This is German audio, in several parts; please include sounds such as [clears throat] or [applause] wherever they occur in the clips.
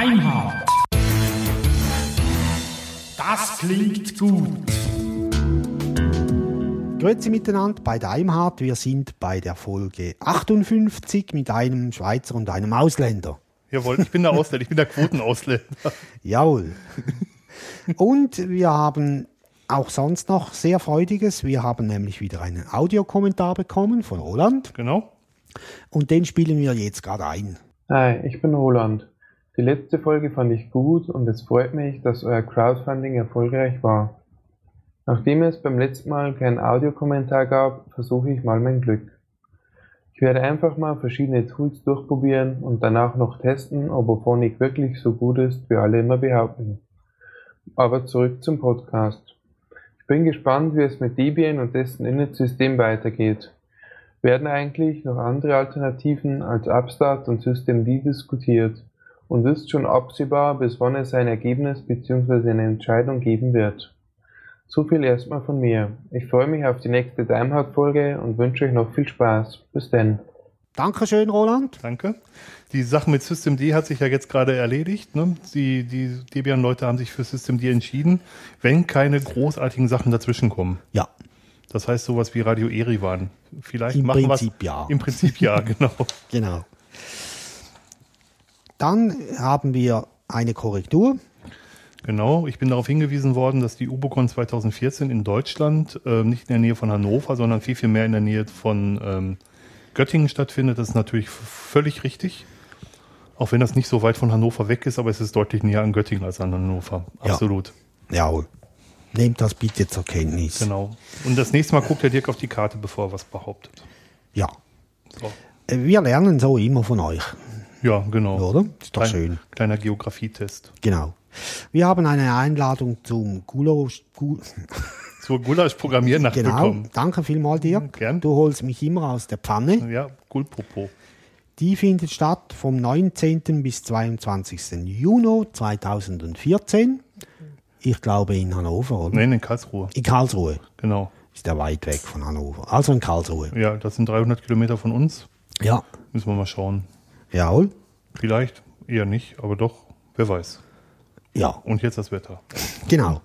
Deimhardt. Das klingt gut. Grüezi miteinander bei Daimhardt. Wir sind bei der Folge 58 mit einem Schweizer und einem Ausländer. Jawohl, ich bin der Ausländer, ich bin der Quotenausländer. Jawohl. Und wir haben auch sonst noch sehr Freudiges. Wir haben nämlich wieder einen Audiokommentar bekommen von Roland Genau. und den spielen wir jetzt gerade ein. Hi, ich bin Roland. Die letzte Folge fand ich gut und es freut mich, dass euer Crowdfunding erfolgreich war. Nachdem es beim letzten Mal keinen Audiokommentar gab, versuche ich mal mein Glück. Ich werde einfach mal verschiedene Tools durchprobieren und danach noch testen, ob Auphonic wirklich so gut ist, wie alle immer behaupten. Aber zurück zum Podcast. Ich bin gespannt, wie es mit Debian und dessen Init-System weitergeht. Werden eigentlich noch andere Alternativen als Upstart und Systemd diskutiert? Und ist schon absehbar, bis wann es ein Ergebnis bzw. eine Entscheidung geben wird? So viel erstmal von mir. Ich freue mich auf die nächste Daimhardt-Folge und wünsche euch noch viel Spaß. Bis denn. Dankeschön, Roland. Danke. Die Sache mit Systemd hat sich ja jetzt gerade erledigt. Ne? Die, die Debian-Leute haben sich für Systemd entschieden, wenn keine großartigen Sachen dazwischen kommen. Ja, Das heißt sowas wie Radio Erivan. Vielleicht Im machen Prinzip wir's- ja. Im Prinzip ja, [laughs] genau. genau. Dann haben wir eine Korrektur. Genau, ich bin darauf hingewiesen worden, dass die Ubocon 2014 in Deutschland äh, nicht in der Nähe von Hannover, sondern viel, viel mehr in der Nähe von ähm, Göttingen stattfindet. Das ist natürlich völlig richtig. Auch wenn das nicht so weit von Hannover weg ist, aber es ist deutlich näher an Göttingen als an Hannover. Ja. Absolut. Jawohl. Nehmt das bitte zur Kenntnis. Genau. Und das nächste Mal guckt der Dirk auf die Karte, bevor er was behauptet. Ja. So. Äh, Wir lernen so immer von euch, Ja, genau. oder? Ist doch Klein, schön. Kleiner Geografietest. Genau. Wir haben eine Einladung zum Gulo. Gu [laughs] Zur Gulasch-Programmiernacht genau. bekommen. Danke vielmals, Dirk. Gern. Du holst mich immer aus der Pfanne. Ja, Gulpopo. Die findet statt vom 19. bis 22. Juni 2014. Ich glaube in Hannover, oder? Nein, in Karlsruhe. In Karlsruhe. Genau. Ist ja weit weg von Hannover. Also in Karlsruhe. Ja, das sind 300 Kilometer von uns. Ja. Müssen wir mal schauen. Jawohl. Vielleicht eher nicht, aber doch, wer weiß. Ja. Und jetzt das Wetter. Genau.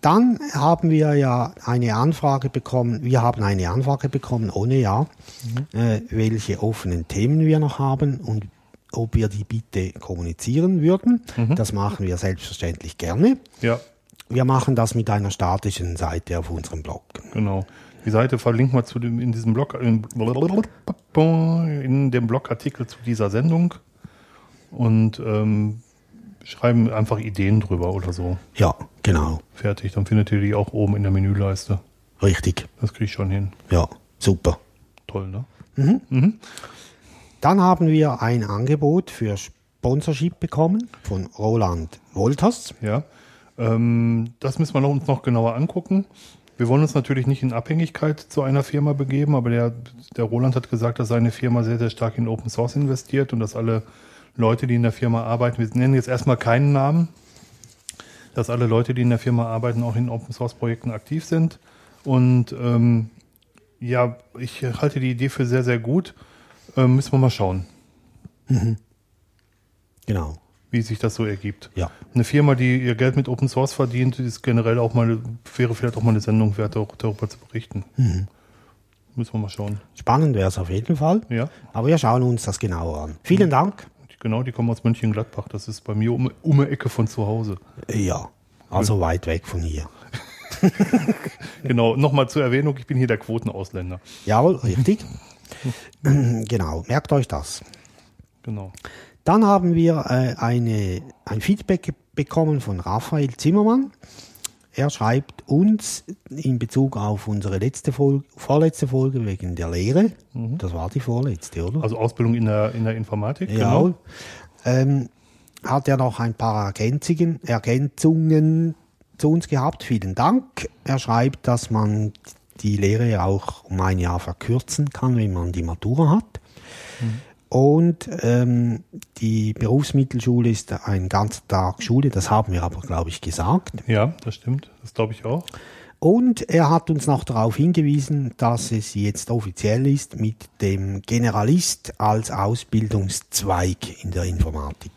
Dann haben wir ja eine Anfrage bekommen, wir haben eine Anfrage bekommen, ohne Ja, äh, welche offenen Themen wir noch haben und ob wir die bitte kommunizieren würden. Das machen wir selbstverständlich gerne. Ja, Wir machen das mit einer statischen Seite auf unserem Blog. genau. Die Seite verlinken wir zu dem, in diesem Blog, in, in dem Blogartikel zu dieser Sendung und ähm, schreiben einfach Ideen drüber oder so. Ja, genau. Fertig. Dann findet ihr die auch oben in der Menüleiste. Richtig. Das kriege ich schon hin. Ja, super. Toll, ne? Dann haben wir ein Angebot für Sponsorship bekommen von Roland Wolters. Ja. Ähm, das müssen wir uns noch genauer angucken. Wir wollen uns natürlich nicht in Abhängigkeit zu einer Firma begeben, aber der, der Roland hat gesagt, dass seine Firma sehr, sehr stark in Open Source investiert und dass alle Leute, die in der Firma arbeiten, wir nennen jetzt erstmal keinen Namen, dass alle Leute, die in der Firma arbeiten, auch in Open Source Projekten aktiv sind. Und ähm, ja, ich halte die Idee für sehr, sehr gut. Ähm, müssen wir mal schauen, Genau. Wie sich das so ergibt. Ja. Eine Firma, die ihr Geld mit Open Source verdient, ist generell auch mal, wäre vielleicht auch mal eine Sendung wert, auch darüber zu berichten. Müssen wir mal schauen. Spannend wäre es auf jeden Fall. Ja, Aber wir schauen uns das genauer an. Vielen Dank. die- genau, die kommen aus Mönchengladbach. Das ist bei mir um, um die Ecke von zu Hause. Ja, also weit weg von hier. [laughs] Genau, nochmal zur Erwähnung, ich bin hier der Quotenausländer. Jawohl, richtig. [laughs] genau, merkt euch das. Genau. Dann haben wir äh, eine, ein Feedback bekommen von Raphael Zimmermann. Er schreibt uns in Bezug auf unsere letzte Folge, vorletzte Folge wegen der Lehre. Das war die vorletzte, oder? Also Ausbildung in der, in der Informatik. Ja. Genau. Ähm, hat er noch ein paar Ergänzungen, Ergänzungen zu uns gehabt. Vielen Dank. Er schreibt, dass man die Lehre auch um ein Jahr verkürzen kann, wenn man die Matura hat. Und ähm, die Berufsmittelschule ist ein ganzer Tag Schule, das haben wir aber, glaube ich, gesagt. Ja, das stimmt. Das glaube ich auch. Und er hat uns noch darauf hingewiesen, dass es jetzt offiziell ist mit dem Generalist als Ausbildungszweig in der Informatik.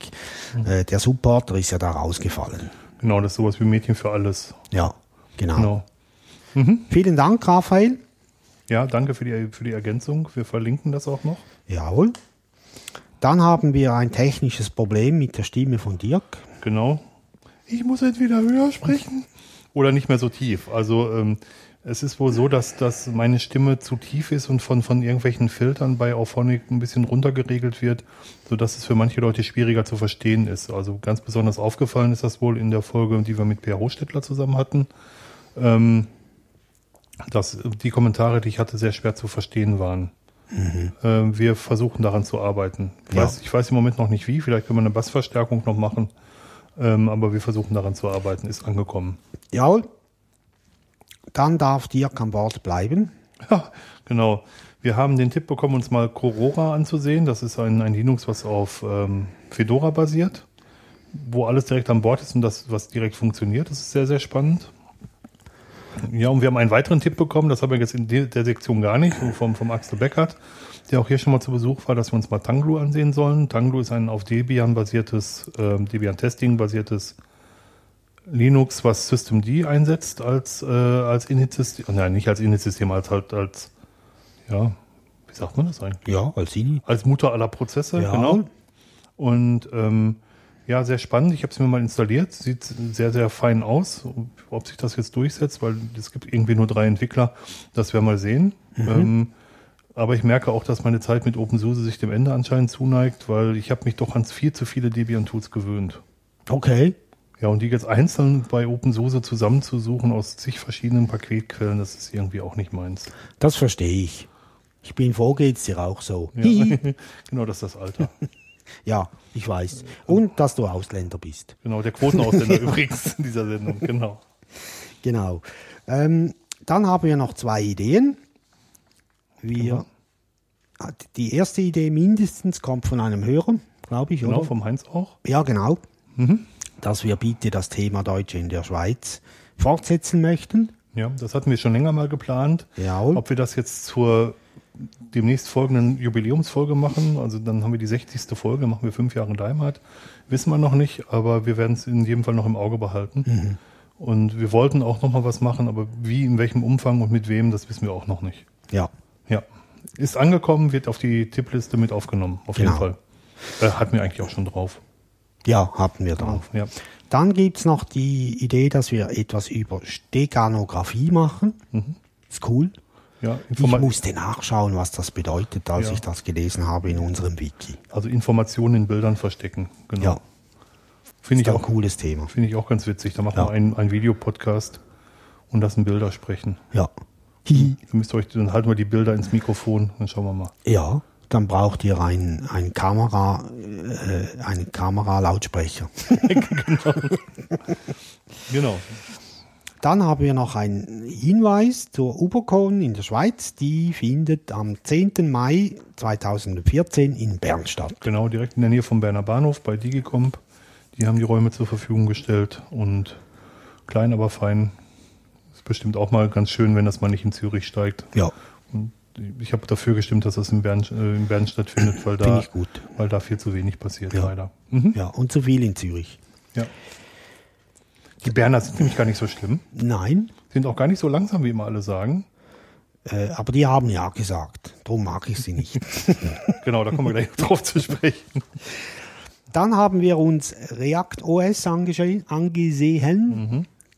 Äh, der Supporter ist ja da rausgefallen. Genau, das ist sowas wie Mädchen für alles. Ja, genau. Genau. Vielen Dank, Raphael. Ja, danke für die, für die Ergänzung. Wir verlinken das auch noch. Jawohl. Dann haben wir ein technisches Problem mit der Stimme von Dirk. Genau. Ich muss jetzt wieder höher sprechen. Oder nicht mehr so tief. Also ähm, es ist wohl so, dass, dass meine Stimme zu tief ist und von, von irgendwelchen Filtern bei Auphonic ein bisschen runtergeregelt wird, sodass es für manche Leute schwieriger zu verstehen ist. Also ganz besonders aufgefallen ist das wohl in der Folge, die wir mit Per Hochstädtler zusammen hatten. Ähm, dass die Kommentare, die ich hatte, sehr schwer zu verstehen waren. Ähm, wir versuchen daran zu arbeiten. Ich, Ja. weiß, ich weiß im Moment noch nicht wie, vielleicht können wir eine Bassverstärkung noch machen, ähm, aber wir versuchen daran zu arbeiten, ist angekommen. Jawohl. Dann darf Dirk an Bord bleiben. Ja, genau. Wir haben den Tipp bekommen, uns mal Corora anzusehen. Das ist ein, ein Linux, was auf ähm, Fedora basiert, wo alles direkt an Bord ist und das, was direkt funktioniert. Das ist sehr, sehr spannend. Ja, und wir haben einen weiteren Tipp bekommen, das haben wir jetzt in de- der Sektion gar nicht, vom, vom Axel Beckert, der auch hier schon mal zu Besuch war, dass wir uns mal Tanglu ansehen sollen. Tanglu ist ein auf Debian basiertes, ähm, Debian Testing basiertes Linux, was Systemd einsetzt als, äh, als Init-System, nein, nicht als Init-System, als halt als, ja, wie sagt man das eigentlich? Ja, als Ini. Als Mutter aller Prozesse, Ja. genau. Und ähm, ja, sehr spannend. Ich habe es mir mal installiert. Sieht sehr, sehr fein aus. Ob sich das jetzt durchsetzt, weil es gibt irgendwie nur drei Entwickler, das werden wir mal sehen. Ähm, aber ich merke auch, dass meine Zeit mit OpenSUSE sich dem Ende anscheinend zuneigt, weil ich habe mich doch an viel zu viele Debian-Tools gewöhnt. Okay. Ja, und die jetzt einzeln bei OpenSUSE zusammenzusuchen aus zig verschiedenen Paketquellen, das ist irgendwie auch nicht meins. Das verstehe ich. Ich bin froh, geht's dir auch so. Ja, [laughs] genau, das ist das Alter. [laughs] Ja, ich weiß. Und dass du Ausländer bist. Genau, der Quotenausländer [laughs] übrigens in dieser Sendung, genau. Genau. Ähm, dann haben wir noch zwei Ideen. Wir, Die erste Idee mindestens kommt von einem Hörer, glaube ich, Genau, oder? vom Heinz auch. Ja, genau. Dass wir bitte das Thema Deutsche in der Schweiz fortsetzen möchten. Ja, das hatten wir schon länger mal geplant. Jawohl. Ob wir das jetzt zur demnächst folgenden Jubiläumsfolge machen, also dann haben wir die 60. Folge, machen wir fünf Jahre Heimat, wissen wir noch nicht, aber wir werden es in jedem Fall noch im Auge behalten. Und wir wollten auch noch mal was machen, aber wie, in welchem Umfang und mit wem, das wissen wir auch noch nicht. Ja. Ja, ist angekommen, wird auf die Tippliste mit aufgenommen, auf jeden Genau. Fall. Äh, hatten wir eigentlich auch schon drauf. Ja, hatten wir drauf. Ja. Dann gibt's noch die Idee, dass wir etwas über Steganographie machen. Ist cool. Ja, Ich musste nachschauen, was das bedeutet, als Ja. ich das gelesen habe in unserem Wiki. also Informationen in Bildern verstecken. Genau. Ja, Finde ist ich ein auch cooles Thema. Finde ich auch ganz witzig. Da machen Ja. wir einen, einen Videopodcast und lassen Bilder sprechen. Ja. Hihi. Ihr müsst euch, dann halten wir die Bilder ins Mikrofon, dann schauen wir mal. Ja, dann braucht ihr ein, ein Kamera, äh, einen Kameralautsprecher. [laughs] Genau. Dann haben wir noch einen Hinweis zur Ubercon in der Schweiz. Die findet am 10. Mai 2014 in Bern statt. Genau, direkt in der Nähe vom Berner Bahnhof bei Digicomp. Die haben die Räume zur Verfügung gestellt und klein, aber fein. Ist bestimmt auch mal ganz schön, wenn das mal nicht in Zürich steigt. Ja, Und ich habe dafür gestimmt, dass das in Bern, äh, in Bern stattfindet, weil da, weil da viel zu wenig passiert, Ja. leider. Mhm. Ja, und zu viel in Zürich. Ja. Die Berner sind nämlich gar nicht so schlimm. Nein, Sind auch gar nicht so langsam, wie immer alle sagen. äh, aber die haben ja gesagt. Darum mag ich sie nicht. [laughs] Genau, da kommen wir gleich drauf zu sprechen. Dann haben wir uns React OS angesehen.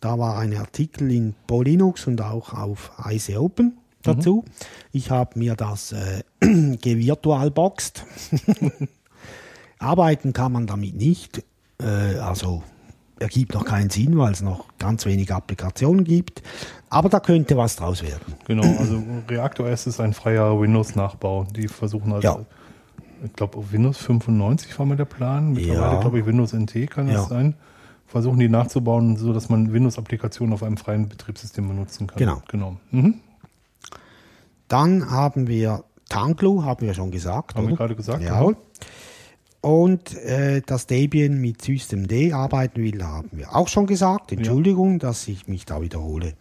Da war ein Artikel in Polinux und auch auf IC Open dazu. Ich habe mir das äh, [clears throat] gevirtualboxt. [laughs] Arbeiten kann man damit nicht. Äh, also ergibt noch keinen Sinn, weil es noch ganz wenig Applikationen gibt. Aber da könnte was draus werden. Genau, also ReactOS ist ein freier Windows-Nachbau. Die versuchen halt, Ja. ich glaube, auf Windows 95 war mal der Plan. Mittlerweile, Ja. glaube ich, Windows NT kann das Ja. sein. Versuchen die nachzubauen, so dass man Windows-Applikationen auf einem freien Betriebssystem benutzen kann. Genau. genau. Mhm. Dann haben wir Tanglu, haben wir schon gesagt. Haben wir oder? gerade gesagt, Jawohl. Und äh, dass Debian mit Systemd arbeiten will, haben wir auch schon gesagt. Entschuldigung, dass ich mich da wiederhole.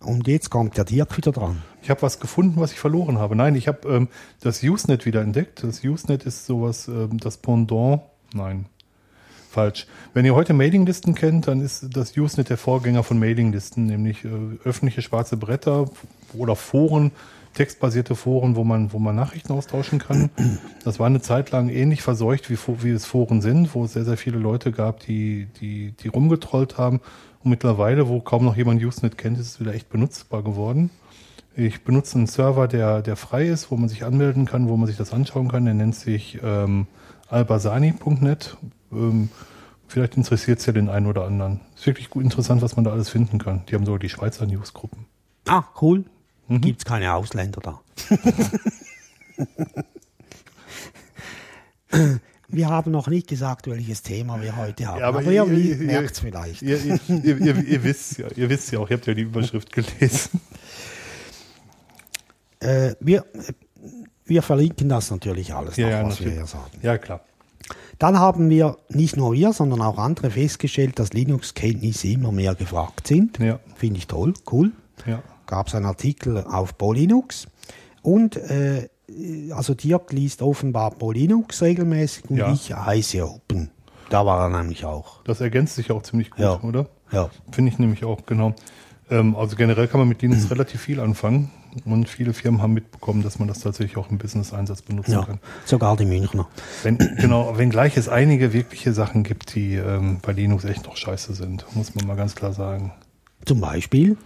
Und jetzt kommt der Dirk wieder dran. Ich habe was gefunden, was ich verloren habe. Nein, ich habe ähm, das Usenet wieder entdeckt. Das Usenet ist sowas, ähm, das Pendant. Nein, falsch. Wenn ihr heute Mailinglisten kennt, dann ist das Usenet der Vorgänger von Mailinglisten, nämlich äh, öffentliche schwarze Bretter oder Foren, textbasierte Foren, wo man, wo man Nachrichten austauschen kann. Das war eine Zeit lang ähnlich verseucht, wie, wie es Foren sind, wo es sehr, sehr viele Leute gab, die, die, die rumgetrollt haben. Und mittlerweile, wo kaum noch jemand Usenet kennt, ist es wieder echt benutzbar geworden. Ich benutze einen Server, der, der frei ist, wo man sich anmelden kann, wo man sich das anschauen kann. Der nennt sich ähm, albasani.net. Ähm, vielleicht interessiert es ja den einen oder anderen. Ist wirklich gut interessant, was man da alles finden kann. Die haben sogar die Schweizer Newsgruppen. Ah, cool. Mhm. Gibt's keine Ausländer da. [laughs] wir haben noch nicht gesagt, welches Thema wir heute haben. aber, ihr, merkt es vielleicht. Ihr, ihr, ihr, ihr, ihr wisst ja, ihr wisst ja auch, ihr habt ja die Überschrift gelesen. [laughs] Äh, wir, wir verlinken das natürlich alles, Ja, noch, ja, was natürlich. wir hier sagen. Ja, klar. Dann haben wir nicht nur wir, sondern auch andere festgestellt, dass Linux-Kenntnisse immer mehr gefragt sind. Ja. Finde ich toll, cool. Ja. Gab es einen Artikel auf Polinux. Und äh, also Dirk liest offenbar Polinux regelmäßig und Ja. ich heiße Open. Da war er nämlich auch. Das ergänzt sich auch ziemlich gut, Ja. oder? Ja. Finde ich nämlich auch, genau. Ähm, also generell kann man mit Linux [clears throat] relativ viel anfangen. Und viele Firmen haben mitbekommen, dass man das tatsächlich auch im Business-Einsatz benutzen ja. kann. Sogar die Münchner. Wenn, genau, wenngleich es einige wirkliche Sachen gibt, die ähm, bei Linux echt noch scheiße sind, muss man mal ganz klar sagen. Zum Beispiel.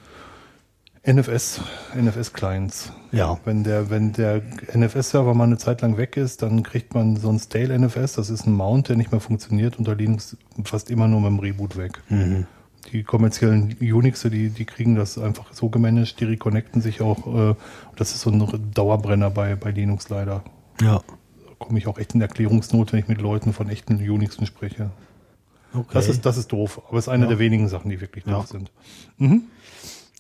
NFS, NFS-Clients. Ja. Wenn der, wenn der NFS-Server mal eine Zeit lang weg ist, dann kriegt man so ein Stale NFS, das ist ein Mount, der nicht mehr funktioniert, unter Linux fast immer nur mit dem Reboot weg. Die kommerziellen Unixe, die, die kriegen das einfach so gemanagt, die reconnecten sich auch. Äh, das ist so ein Dauerbrenner bei, bei Linux leider. Ja. Da komme ich auch echt in Erklärungsnot, wenn ich mit Leuten von echten Unixen spreche. Okay. Das ist, das ist doof, aber es ist eine Ja. der wenigen Sachen, die wirklich doof Ja. sind.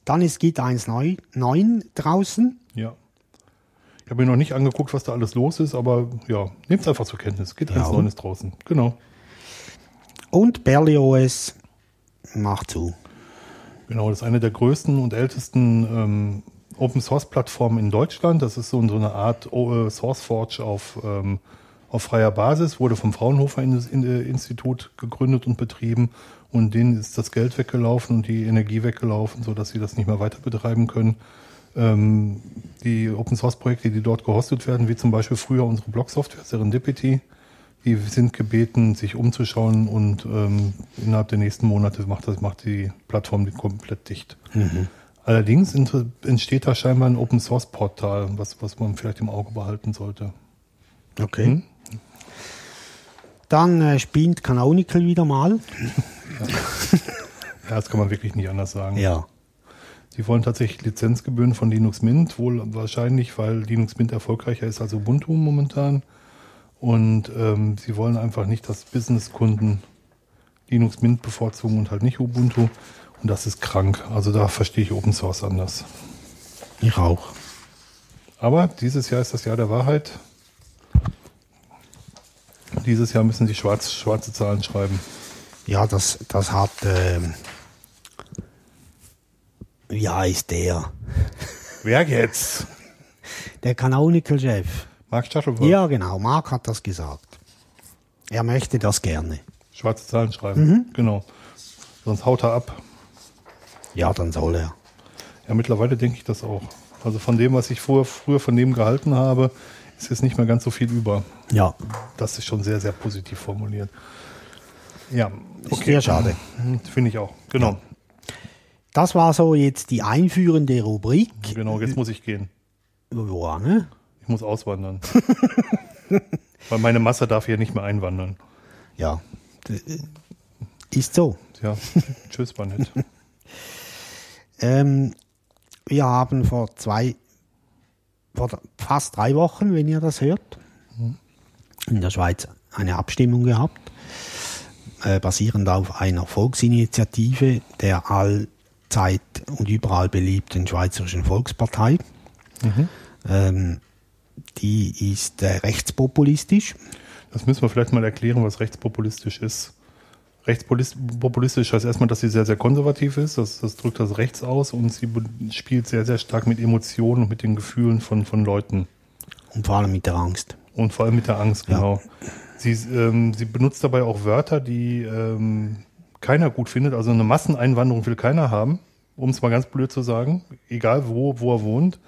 Dann ist Git 1.9 draußen. Ja. Ich habe mir noch nicht angeguckt, was da alles los ist, aber ja, nehmt es einfach zur Kenntnis. Geht Ja. 1.9 ist draußen. Genau. Und Berlioz macht zu. Genau, das ist eine der größten und ältesten ähm, Open Source Plattformen in Deutschland. Das ist so, so eine Art äh, SourceForge auf, ähm, auf freier Basis, wurde vom Fraunhofer In- In- Institut gegründet und betrieben und denen ist das Geld weggelaufen und die Energie weggelaufen, sodass sie das nicht mehr weiter betreiben können. Ähm, die Open Source Projekte, die dort gehostet werden, wie zum Beispiel früher unsere Blog-Software Serendipity, die sind gebeten, sich umzuschauen und ähm, innerhalb der nächsten Monate macht, das, macht die Plattform komplett dicht. Allerdings inter- entsteht da scheinbar ein Open Source Portal, was, was man vielleicht im Auge behalten sollte. Okay. Hm? Dann äh, spinnt Canonical wieder mal. Ja, das kann man wirklich nicht anders sagen. Ja. Sie wollen tatsächlich Lizenzgebühren von Linux Mint, wohl wahrscheinlich, weil Linux Mint erfolgreicher ist als Ubuntu momentan. Und ähm, sie wollen einfach nicht, dass Businesskunden Linux Mint bevorzugen und halt nicht Ubuntu. Und das ist krank. Also da verstehe ich Open Source anders. Ich auch. Aber dieses Jahr ist das Jahr der Wahrheit. Dieses Jahr müssen sie schwarz, schwarze Zahlen schreiben. Ja, das, das hat. Ähm, wie heißt der? Wer jetzt? Der Canonical-Chef. Mark Stachelberg. Ja, genau. Marc hat das gesagt. Er möchte das gerne. Schwarze Zahlen schreiben. Genau. Sonst haut er ab. Ja, dann soll er. Ja, mittlerweile denke ich das auch. Also von dem, was ich vorher, früher von dem gehalten habe, ist jetzt nicht mehr ganz so viel über. Ja, Das ist schon sehr, sehr positiv formuliert. Ja, ist sehr schade. Hm, Finde ich auch. Genau. Das war so jetzt die einführende Rubrik. Genau, jetzt muss ich gehen. Ja, ne? Ich muss auswandern. [laughs] Weil meine Masse darf hier nicht mehr einwandern. Ja. Ist so. Ja, tschüss, war nett. [laughs] Ähm, wir haben vor zwei, vor fast drei Wochen, wenn ihr das hört, in der Schweiz eine Abstimmung gehabt, äh, basierend auf einer Volksinitiative der allzeit und überall beliebten Schweizerischen Volkspartei. Ähm, die ist äh, rechtspopulistisch. Das müssen wir vielleicht mal erklären, was rechtspopulistisch ist. Rechtspopulistisch heißt erstmal, dass sie sehr, sehr konservativ ist. Das, das drückt das rechts aus und sie spielt sehr, sehr stark mit Emotionen und mit den Gefühlen von, von Leuten. Und vor allem mit der Angst. Und vor allem mit der Angst, Ja. genau. Sie, ähm, sie benutzt dabei auch Wörter, die ähm, keiner gut findet. Also eine Masseneinwanderung will keiner haben, um es mal ganz blöd zu sagen. Egal wo, wo er wohnt.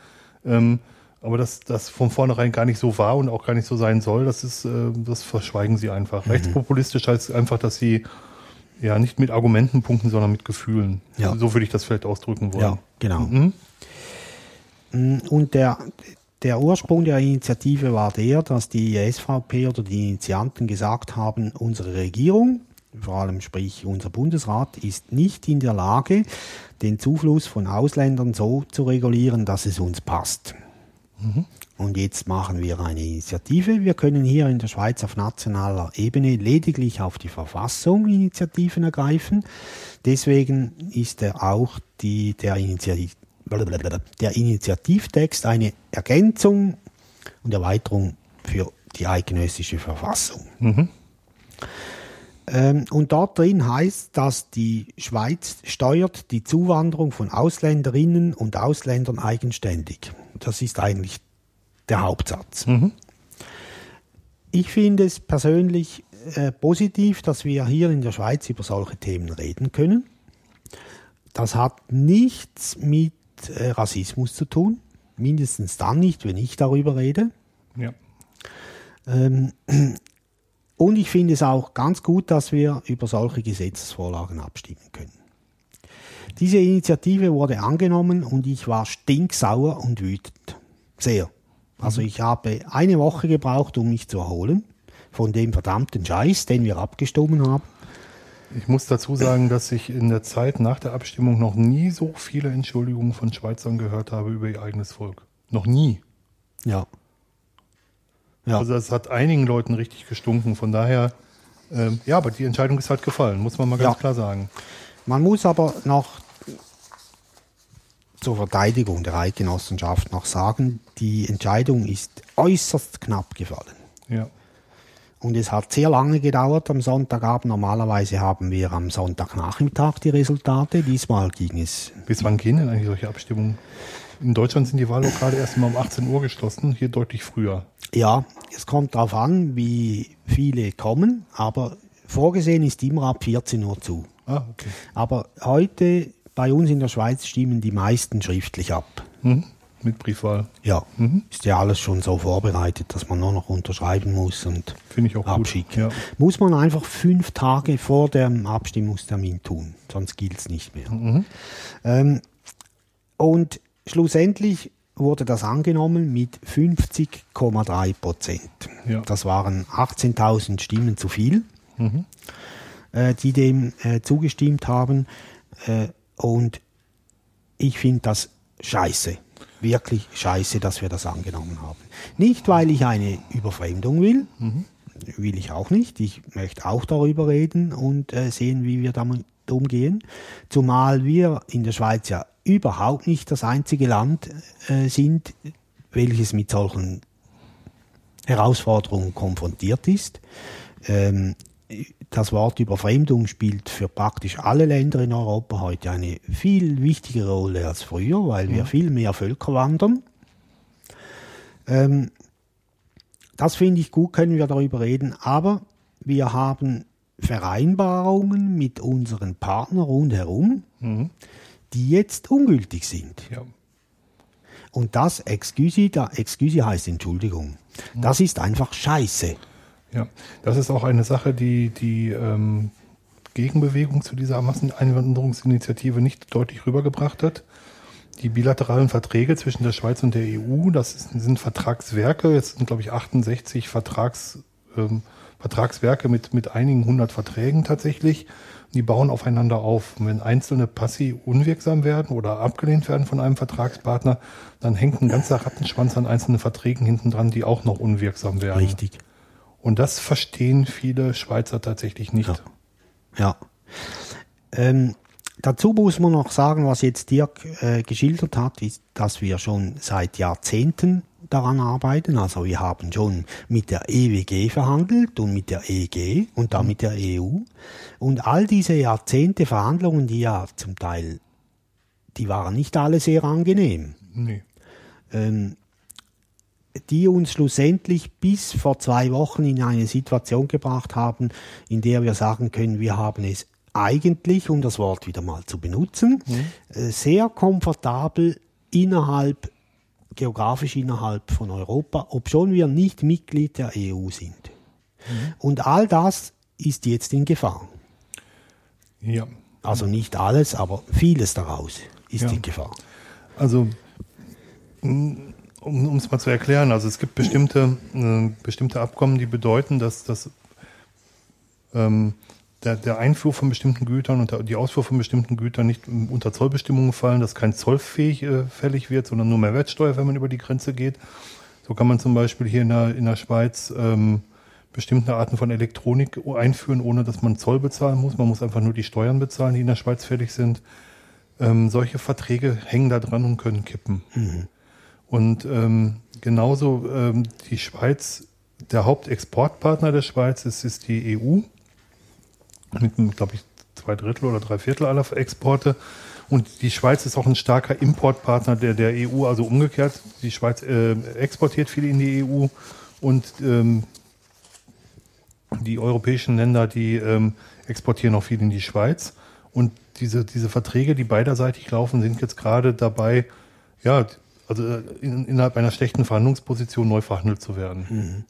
Ähm, aber dass das von vornherein gar nicht so war und auch gar nicht so sein soll, das ist, äh, das verschweigen sie einfach. Rechtspopulistisch heißt einfach, dass sie ja nicht mit Argumenten punkten, sondern mit Gefühlen. Ja. So würde ich das vielleicht ausdrücken wollen. Ja, genau. Mhm. Und der, der Ursprung der Initiative war der, dass die SVP oder die Initianten gesagt haben, unsere Regierung, vor allem sprich unser Bundesrat, ist nicht in der Lage, den Zufluss von Ausländern so zu regulieren, dass es uns passt. Und jetzt machen wir eine Initiative. Wir können hier in der Schweiz auf nationaler Ebene lediglich auf die Verfassung Initiativen ergreifen. Deswegen ist auch die, der, Initiativ, der Initiativtext eine Ergänzung und Erweiterung für die eidgenössische Verfassung. Ähm, und dort drin heißt, dass die Schweiz steuert die Zuwanderung von Ausländerinnen und Ausländern eigenständig. Das ist eigentlich der Hauptsatz. Ich finde es persönlich äh, positiv, dass wir hier in der Schweiz über solche Themen reden können. Das hat nichts mit äh, Rassismus zu tun, mindestens dann nicht, wenn ich darüber rede. Ja. Ähm, [clears throat] und ich finde es auch ganz gut, dass wir über solche Gesetzesvorlagen abstimmen können. Diese Initiative wurde angenommen und ich war stinksauer und wütend. Sehr. Also ich habe eine Woche gebraucht, um mich zu erholen von dem verdammten Scheiß, den wir abgestimmt haben. Ich muss dazu sagen, dass ich in der Zeit nach der Abstimmung noch nie so viele Entschuldigungen von Schweizern gehört habe über ihr eigenes Volk. Noch nie. Ja. Ja. Also es hat einigen Leuten richtig gestunken. Von daher, ähm, ja, aber die Entscheidung ist halt gefallen, muss man mal ganz Ja. klar sagen. Man muss aber noch zur Verteidigung der Eidgenossenschaft noch sagen, die Entscheidung ist äußerst knapp gefallen. Ja. Und es hat sehr lange gedauert am Sonntagabend. Normalerweise haben wir am Sonntagnachmittag die Resultate. Diesmal ging es. Bis wann gehen denn eigentlich solche Abstimmungen? In Deutschland sind die Wahllokale erst mal um 18 Uhr geschlossen, hier deutlich früher. Ja, es kommt darauf an, wie viele kommen, aber vorgesehen ist immer ab 14 Uhr zu. Ah, okay. Aber heute bei uns in der Schweiz stimmen die meisten schriftlich ab. Mhm. Mit Briefwahl. Ja, ist ja alles schon so vorbereitet, dass man nur noch unterschreiben muss und Finde ich auch gut. abschicken. Ja. Muss man einfach fünf Tage vor dem Abstimmungstermin tun, sonst gilt es nicht mehr. Mhm. Ähm, und schlussendlich wurde das angenommen mit 50,3 Prozent. Ja. Das waren 18.000 Stimmen zu viel, Mhm. äh, die dem äh, zugestimmt haben. Äh, und ich finde das scheiße. Wirklich scheiße, dass wir das angenommen haben. Nicht, weil ich eine Überfremdung will, will ich auch nicht. Ich möchte auch darüber reden und äh, sehen, wie wir damit umgehen. Zumal wir in der Schweiz ja überhaupt nicht das einzige Land äh, sind, welches mit solchen Herausforderungen konfrontiert ist. Ähm, das Wort Überfremdung spielt für praktisch alle Länder in Europa heute eine viel wichtigere Rolle als früher, weil wir viel mehr Völker wandern. Ähm, das finde ich gut, können wir darüber reden, aber wir haben Vereinbarungen mit unseren Partnern rundherum, die jetzt ungültig sind. Ja. Und das, excuse, da, excuse heißt Entschuldigung. Das ist einfach scheiße. Ja, das ist auch eine Sache, die die ähm, Gegenbewegung zu dieser Masseneinwanderungsinitiative nicht deutlich rübergebracht hat. Die bilateralen Verträge zwischen der Schweiz und der EU, das ist, sind Vertragswerke, es sind glaube ich 68 Vertrags, ähm, Vertragswerke mit, mit einigen hundert Verträgen tatsächlich. Die bauen aufeinander auf. Und wenn einzelne Passi unwirksam werden oder abgelehnt werden von einem Vertragspartner, dann hängt ein ganzer Rattenschwanz an einzelnen Verträgen hinten dran, die auch noch unwirksam werden. Richtig. Und das verstehen viele Schweizer tatsächlich nicht. Ja. Ja. Ähm, dazu muss man noch sagen, was jetzt Dirk äh, geschildert hat, ist, dass wir schon seit Jahrzehnten daran arbeiten. Also wir haben schon mit der EWG verhandelt und mit der EG und dann mit der EU. Und all diese Jahrzehnte Verhandlungen, die ja zum Teil, die waren nicht alle sehr angenehm. Nee. Ähm, die uns schlussendlich bis vor zwei Wochen in eine Situation gebracht haben, in der wir sagen können, wir haben es eigentlich, um das Wort wieder mal zu benutzen, äh, sehr komfortabel innerhalb, geografisch innerhalb von Europa, obschon wir nicht Mitglied der EU sind. Und all das ist jetzt in Gefahr. Ja. Also nicht alles, aber vieles daraus ist Ja. in Gefahr. Also, um es mal zu erklären, also es gibt bestimmte, äh, bestimmte Abkommen, die bedeuten, dass, dass ähm, der, der Einfuhr von bestimmten Gütern und der, die Ausfuhr von bestimmten Gütern nicht ähm, unter Zollbestimmungen fallen, dass kein Zoll fähig, äh, fällig wird, sondern nur Mehrwertsteuer, wenn man über die Grenze geht. So kann man zum Beispiel hier in der, in der Schweiz ähm, bestimmte Arten von Elektronik einführen, ohne dass man Zoll bezahlen muss. Man muss einfach nur die Steuern bezahlen, die in der Schweiz fällig sind. Ähm, solche Verträge hängen da dran und können kippen. Und ähm, genauso ähm, die Schweiz, der Hauptexportpartner der Schweiz ist, ist die EU. Mit, glaube ich, zwei Drittel oder drei Viertel aller Exporte. Und die Schweiz ist auch ein starker Importpartner der, der EU, also umgekehrt. Die Schweiz äh, exportiert viel in die EU und ähm, die europäischen Länder, die ähm, exportieren auch viel in die Schweiz. Und diese, diese Verträge, die beiderseitig laufen, sind jetzt gerade dabei, ja, also äh, in, innerhalb einer schlechten Verhandlungsposition neu verhandelt zu werden.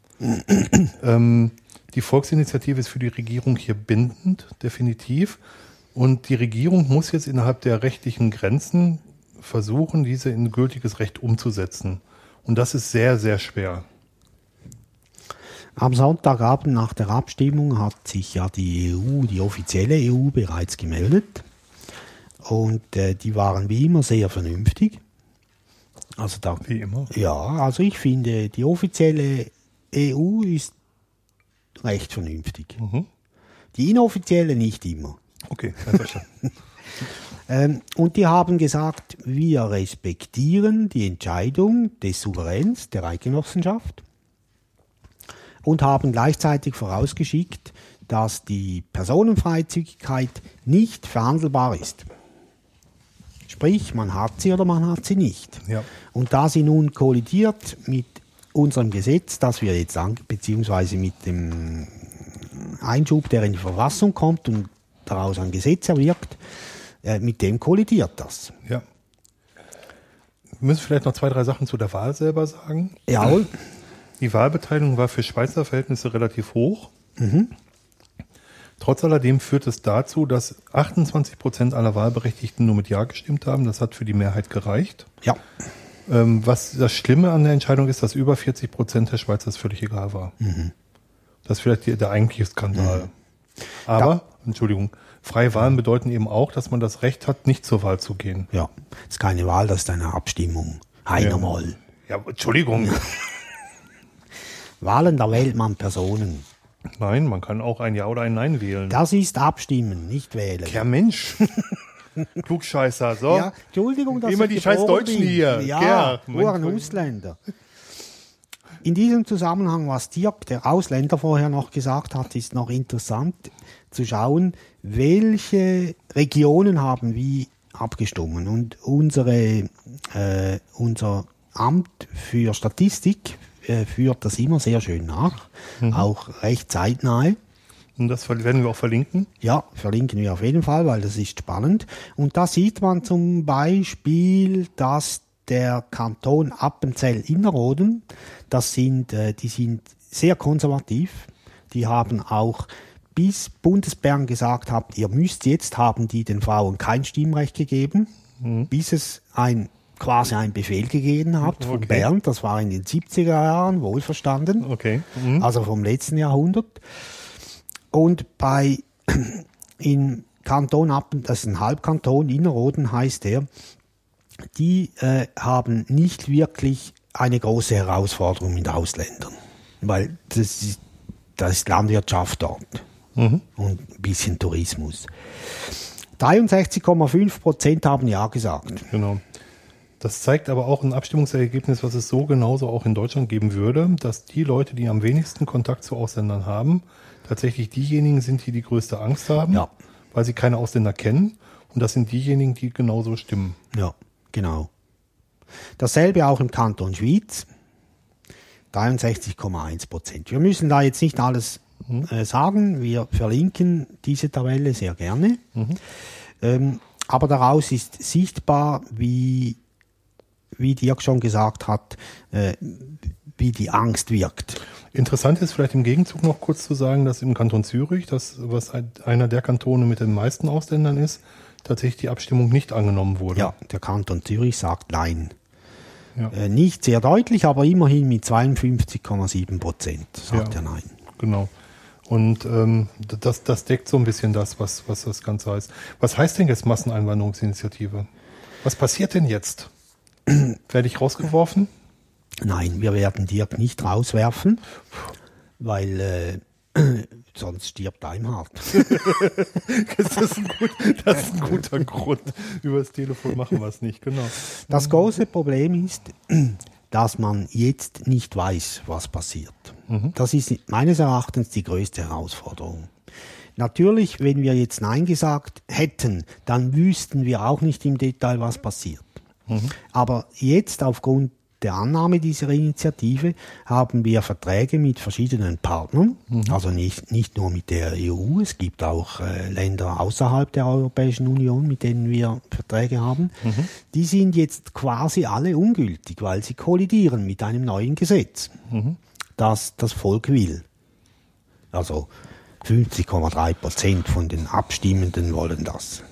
ähm, die Volksinitiative ist für die Regierung hier bindend, definitiv. Und die Regierung muss jetzt innerhalb der rechtlichen Grenzen versuchen, diese in gültiges Recht umzusetzen. Und das ist sehr, sehr schwer. Am Sonntagabend nach der Abstimmung hat sich ja die EU, die offizielle EU, bereits gemeldet. Und äh, die waren wie immer sehr vernünftig. Also da, Wie immer. ja, also ich finde, die offizielle EU ist recht vernünftig. Mhm. Die inoffizielle nicht immer. Okay. [laughs] Ähm, und die haben gesagt, wir respektieren die Entscheidung des Souveräns der Eidgenossenschaft und haben gleichzeitig vorausgeschickt, dass die Personenfreizügigkeit nicht verhandelbar ist. Sprich, man hat sie oder man hat sie nicht. Ja. Und da sie nun kollidiert mit unserem Gesetz, das wir jetzt an, beziehungsweise mit dem Einschub, der in die Verfassung kommt und daraus ein Gesetz erwirkt, äh, mit dem kollidiert das. Ja. Wir müssen vielleicht noch zwei, drei Sachen zu der Wahl selber sagen. Jawohl. Die Wahlbeteiligung war für Schweizer Verhältnisse relativ hoch. Trotz alledem führt es dazu, dass 28 Prozent aller Wahlberechtigten nur mit Ja gestimmt haben. Das hat für die Mehrheit gereicht. Ja. Ähm, was das Schlimme an der Entscheidung ist, dass über 40 Prozent der Schweizer es völlig egal war. Das ist vielleicht die, der eigentliche Skandal. Aber, Entschuldigung, freie Wahlen bedeuten eben auch, dass man das Recht hat, nicht zur Wahl zu gehen. Ja. Das ist keine Wahl, das ist eine Abstimmung. Heiner Ja. Ja, Entschuldigung. [laughs] Wahlen, da wählt man Personen. Nein, man kann auch ein Ja oder ein Nein wählen. Das ist Abstimmen, nicht wählen. Ja, Mensch. [laughs] Klugscheißer, so. Ja, Entschuldigung, dass Immer die scheiß Deutschen bin. hier. Ja, puren Gott. Ausländer. In diesem Zusammenhang, was Dirk, der Ausländer, vorher noch gesagt hat, ist noch interessant zu schauen, welche Regionen haben wie abgestimmt. Und unsere, äh, unser Amt für Statistik äh, führt das immer sehr schön nach, Mhm. auch recht zeitnahe. Und das werden wir auch verlinken. Ja, verlinken wir auf jeden Fall, weil das ist spannend. Und da sieht man zum Beispiel, dass der Kanton Appenzell-Innerrhoden, das sind, äh, die sind sehr konservativ. Die haben auch bis Bundesbern gesagt hat, ihr müsst jetzt, haben die den Frauen kein Stimmrecht gegeben, bis es ein quasi ein Befehl gegeben hat von Okay. Bern, das war in den 70er Jahren, wohlverstanden Okay. Mhm. also vom letzten Jahrhundert. Und bei [clears throat] in Kanton Appen, das ist ein Halbkanton, Innerrhoden heißt der, die äh, haben nicht wirklich eine große Herausforderung mit Ausländern, weil das ist, das ist Landwirtschaft dort Mhm. und ein bisschen Tourismus. 63,5 Prozent haben ja gesagt. Genau. Das zeigt aber auch ein Abstimmungsergebnis, was es so genauso auch in Deutschland geben würde, dass die Leute, die am wenigsten Kontakt zu Ausländern haben, tatsächlich diejenigen sind, die die größte Angst haben, Ja. weil sie keine Ausländer kennen. Und das sind diejenigen, die genauso stimmen. Ja, genau. Dasselbe auch im Kanton Schwyz. 63,1 Prozent. Wir müssen da jetzt nicht alles äh, sagen. Wir verlinken diese Tabelle sehr gerne. Ähm, aber daraus ist sichtbar, wie, wie Dirk schon gesagt hat, äh, wie die Angst wirkt. Interessant ist vielleicht im Gegenzug noch kurz zu sagen, dass im Kanton Zürich, das was einer der Kantone mit den meisten Ausländern ist, tatsächlich die Abstimmung nicht angenommen wurde. Ja, der Kanton Zürich sagt Nein. Ja. Äh, nicht sehr deutlich, aber immerhin mit 52,7 Prozent sagt Ja. er Nein. Genau. Und ähm, das, das deckt so ein bisschen das, was, was das Ganze heißt. Was heißt denn jetzt Masseneinwanderungsinitiative? Was passiert denn jetzt? Werde ich rausgeworfen? Nein, wir werden Dirk nicht rauswerfen, weil äh, [clears throat] sonst stirbt Daimhardt. [laughs] Das ist ein, gut, das ist ein guter Grund. Über das Telefon machen wir es nicht, genau. Das große Problem ist, [clears throat] dass man jetzt nicht weiß, was passiert. Das ist meines Erachtens die größte Herausforderung. Natürlich, wenn wir jetzt Nein gesagt hätten, dann wüssten wir auch nicht im Detail, was passiert. Aber jetzt aufgrund der Annahme dieser Initiative haben wir Verträge mit verschiedenen Partnern, also nicht, nicht nur mit der EU, es gibt auch äh, Länder außerhalb der Europäischen Union, mit denen wir Verträge haben. Die sind jetzt quasi alle ungültig, weil sie kollidieren mit einem neuen Gesetz, das das Volk will. Also 50,3 Prozent von den Abstimmenden wollen das.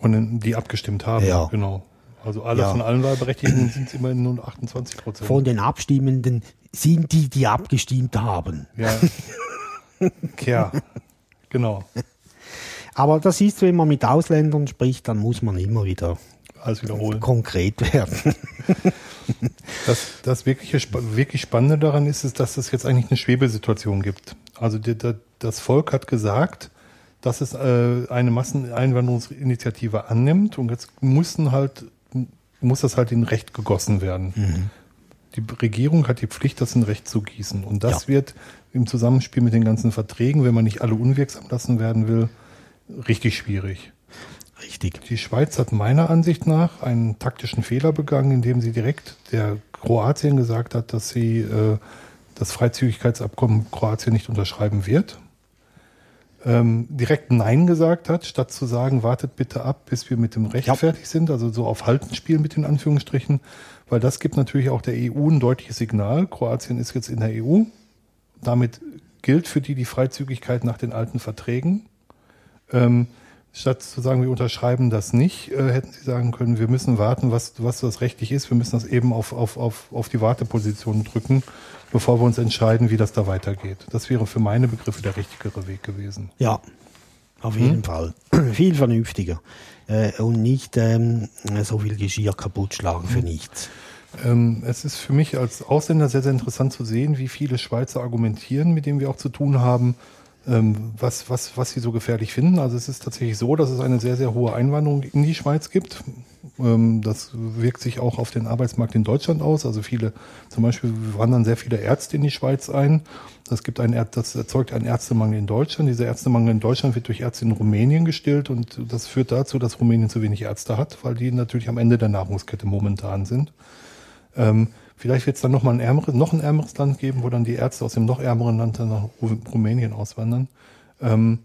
Und die abgestimmt haben, Ja. genau. Also alle Ja. von allen Wahlberechtigten [clears throat] sind es immerhin nur 28 Prozent. Von den Abstimmenden sind die, die abgestimmt haben. Ja. [laughs] ja, genau. Aber das ist, wenn man mit Ausländern spricht, dann muss man immer wieder Alles wiederholen. konkret werden. [laughs] Das, das wirkliche, wirklich Spannende daran ist, ist, dass es jetzt eigentlich eine Schwebesituation gibt. Also die, die, das Volk hat gesagt, dass es äh, eine Masseneinwanderungsinitiative annimmt und jetzt müssen halt, muss das halt in Recht gegossen werden. Die Regierung hat die Pflicht, das in Recht zu gießen. Und das Ja. wird im Zusammenspiel mit den ganzen Verträgen, wenn man nicht alle unwirksam lassen werden will, richtig schwierig. Richtig. Die Schweiz hat meiner Ansicht nach einen taktischen Fehler begangen, indem sie direkt der Kroatien gesagt hat, dass sie äh, das Freizügigkeitsabkommen Kroatien nicht unterschreiben wird. Ähm, direkt Nein gesagt hat, statt zu sagen, wartet bitte ab, bis wir mit dem Recht Ja. fertig sind, also so auf Halten spielen mit den Anführungsstrichen, weil das gibt natürlich auch der EU ein deutliches Signal. Kroatien ist jetzt in der EU. Damit gilt für die die Freizügigkeit nach den alten Verträgen. Ähm, statt zu sagen, wir unterschreiben das nicht, äh, hätten sie sagen können, wir müssen warten, was, was das rechtlich ist. Wir müssen das eben auf, auf, auf, auf die Warteposition drücken, bevor wir uns entscheiden, wie das da weitergeht. Das wäre für meine Begriffe der richtigere Weg gewesen. Ja, auf jeden Fall. [clears throat] Viel vernünftiger. Äh, und nicht ähm, so viel Geschirr kaputt schlagen für nichts. Ähm, es ist für mich als Ausländer sehr, sehr interessant zu sehen, wie viele Schweizer argumentieren, mit denen wir auch zu tun haben, was, was, was sie so gefährlich finden. Also es ist tatsächlich so, dass es eine sehr, sehr hohe Einwanderung in die Schweiz gibt. Ähm, das wirkt sich auch auf den Arbeitsmarkt in Deutschland aus. Also viele, zum Beispiel wandern sehr viele Ärzte in die Schweiz ein. Das, gibt einen, das erzeugt einen Ärztemangel in Deutschland. Dieser Ärztemangel in Deutschland wird durch Ärzte in Rumänien gestillt und das führt dazu, dass Rumänien zu wenig Ärzte hat, weil die natürlich am Ende der Nahrungskette momentan sind. Ähm, vielleicht wird es dann noch mal ein ärmeres, noch ein ärmeres Land geben, wo dann die Ärzte aus dem noch ärmeren Land dann nach Ru Rumänien auswandern. Ähm,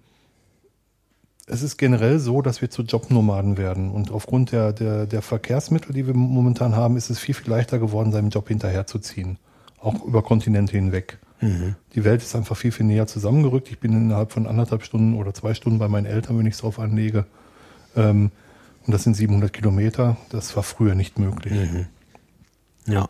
es ist generell so, dass wir zu Jobnomaden werden. Und aufgrund der, der, der Verkehrsmittel, die wir momentan haben, ist es viel, viel leichter geworden, seinem Job hinterherzuziehen. Auch über Kontinente hinweg. Die Welt ist einfach viel, viel näher zusammengerückt. Ich bin innerhalb von anderthalb Stunden oder zwei Stunden bei meinen Eltern, wenn ich es drauf anlege. Ähm, und das sind 700 Kilometer. Das war früher nicht möglich. Ja,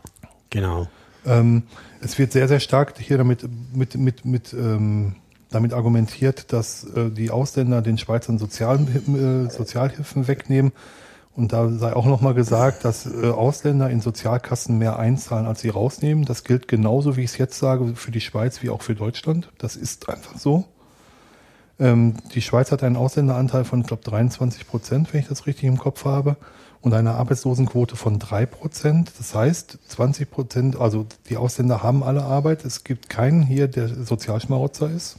genau. Ähm, es wird sehr, sehr stark hier damit, mit, mit, mit, ähm, damit argumentiert, dass äh, die Ausländer den Schweizern Sozial, äh, Sozialhilfen wegnehmen. Und da sei auch nochmal gesagt, dass äh, Ausländer in Sozialkassen mehr einzahlen, als sie rausnehmen. Das gilt genauso, wie ich es jetzt sage, für die Schweiz wie auch für Deutschland. Das ist einfach so. Ähm, die Schweiz hat einen Ausländeranteil von, ich glaube, 23 Prozent, wenn ich das richtig im Kopf habe. Und eine Arbeitslosenquote von 3%. Das heißt, 20%, also die Ausländer haben alle Arbeit. Es gibt keinen hier, der Sozialschmarotzer ist.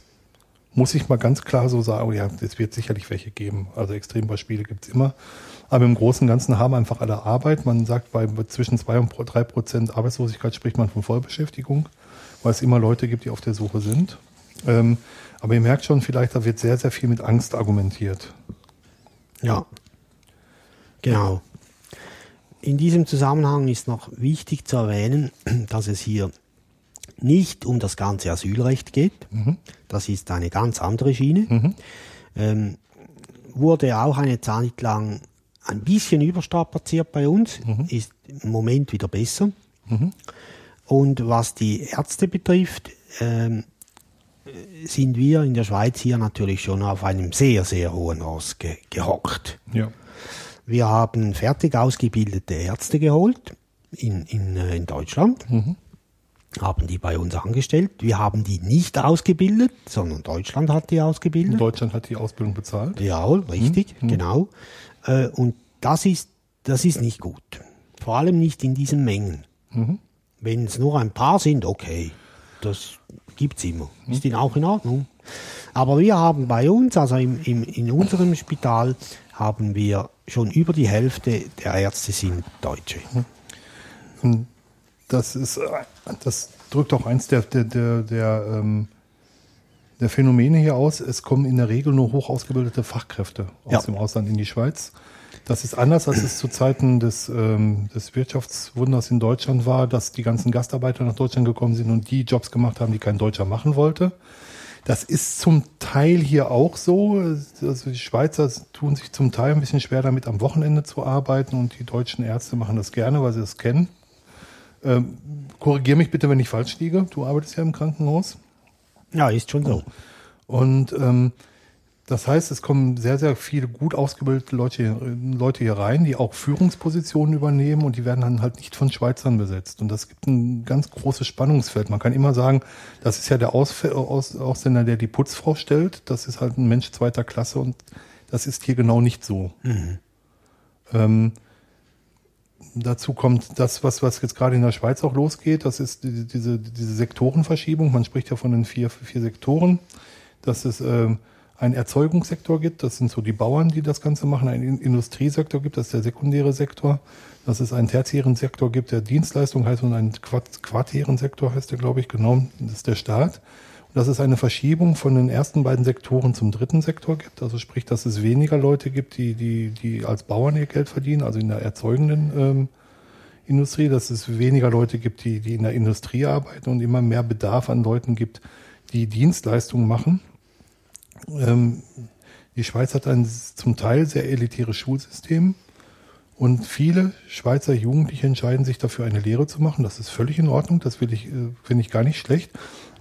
Muss ich mal ganz klar so sagen, ja, es wird sicherlich welche geben. Also Extrembeispiele gibt es immer. Aber im Großen und Ganzen haben einfach alle Arbeit. Man sagt, bei zwischen 2 und 3 Prozent Arbeitslosigkeit spricht man von Vollbeschäftigung, weil es immer Leute gibt, die auf der Suche sind. Ähm, aber ihr merkt schon, vielleicht, da wird sehr, sehr viel mit Angst argumentiert. Ja, genau. In diesem Zusammenhang ist noch wichtig zu erwähnen, [clears throat] dass es hier nicht um das ganze Asylrecht geht. Das ist eine ganz andere Schiene. Ähm, wurde auch eine Zeit lang ein bisschen überstrapaziert bei uns, ist im Moment wieder besser. Und was die Ärzte betrifft, ähm, sind wir in der Schweiz hier natürlich schon auf einem sehr, sehr hohen Ross ge gehockt. Ja. Wir haben fertig ausgebildete Ärzte geholt in, in, äh, in Deutschland, haben die bei uns angestellt. Wir haben die nicht ausgebildet, sondern Deutschland hat die ausgebildet. Deutschland hat die Ausbildung bezahlt. Ja, richtig, genau. Äh, und das ist, das ist nicht gut. Vor allem nicht in diesen Mengen. Wenn es nur ein paar sind, okay, das gibt's immer. Ist in, auch in Ordnung. Aber wir haben bei uns, also im, im, in unserem Spital, haben wir schon über die Hälfte der Ärzte sind Deutsche. Das ist, das drückt auch eins der, der, der, der, ähm, der Phänomene hier aus. Es kommen in der Regel nur hoch ausgebildete Fachkräfte aus Ja. dem Ausland in die Schweiz. Das ist anders, als es zu Zeiten des, ähm, des Wirtschaftswunders in Deutschland war, dass die ganzen Gastarbeiter nach Deutschland gekommen sind und die Jobs gemacht haben, die kein Deutscher machen wollte. Das ist zum Teil hier auch so. Also die Schweizer tun sich zum Teil ein bisschen schwer damit, am Wochenende zu arbeiten und die deutschen Ärzte machen das gerne, weil sie das kennen. Ähm, Korrigiere mich bitte, wenn ich falsch liege. Du arbeitest ja im Krankenhaus. Ja, ist schon so. Und ähm, das heißt, es kommen sehr, sehr viele gut ausgebildete Leute, Leute hier rein, die auch Führungspositionen übernehmen und die werden dann halt nicht von Schweizern besetzt. Und das gibt ein ganz großes Spannungsfeld. Man kann immer sagen, das ist ja der Ausf Aus Ausländer, der die Putzfrau stellt. Das ist halt ein Mensch zweiter Klasse und das ist hier genau nicht so. Ähm, Dazu kommt das, was, was jetzt gerade in der Schweiz auch losgeht. Das ist die, diese, diese Sektorenverschiebung. Man spricht ja von den vier, vier Sektoren. Dass es ähm, einen Erzeugungssektor gibt. Das sind so die Bauern, die das Ganze machen. Einen In- Industriesektor gibt. Das ist der sekundäre Sektor. Dass es einen tertiären Sektor gibt, der Dienstleistung heißt und einen Quart quartären Sektor heißt der, glaube ich, genau. Das ist der Staat. Und dass es eine Verschiebung von den ersten beiden Sektoren zum dritten Sektor gibt. Also sprich, dass es weniger Leute gibt, die, die, die als Bauern ihr Geld verdienen, also in der erzeugenden ähm, Industrie, dass es weniger Leute gibt, die, die in der Industrie arbeiten und immer mehr Bedarf an Leuten gibt, die Dienstleistungen machen. Ähm, die Schweiz hat ein zum Teil sehr elitäres Schulsystem und viele Schweizer Jugendliche entscheiden sich dafür, eine Lehre zu machen. Das ist völlig in Ordnung, das will ich, äh, finde ich gar nicht schlecht.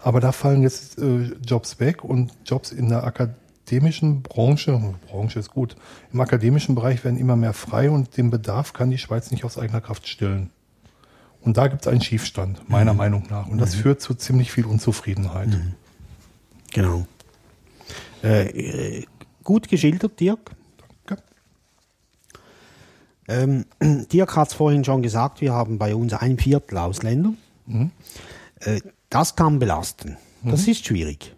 Aber da fallen jetzt äh, Jobs weg und Jobs in der akademischen Branche, Branche ist gut, im akademischen Bereich werden immer mehr frei und den Bedarf kann die Schweiz nicht aus eigener Kraft stillen. Und da gibt es einen Schiefstand, meiner Meinung nach. Und das führt zu ziemlich viel Unzufriedenheit. Genau. Äh, gut geschildert, Dirk. Danke. Ähm, [clears throat] Dirk hat es vorhin schon gesagt, wir haben bei uns ein Viertel Ausländer. Äh, das kann belasten. Das ist schwierig.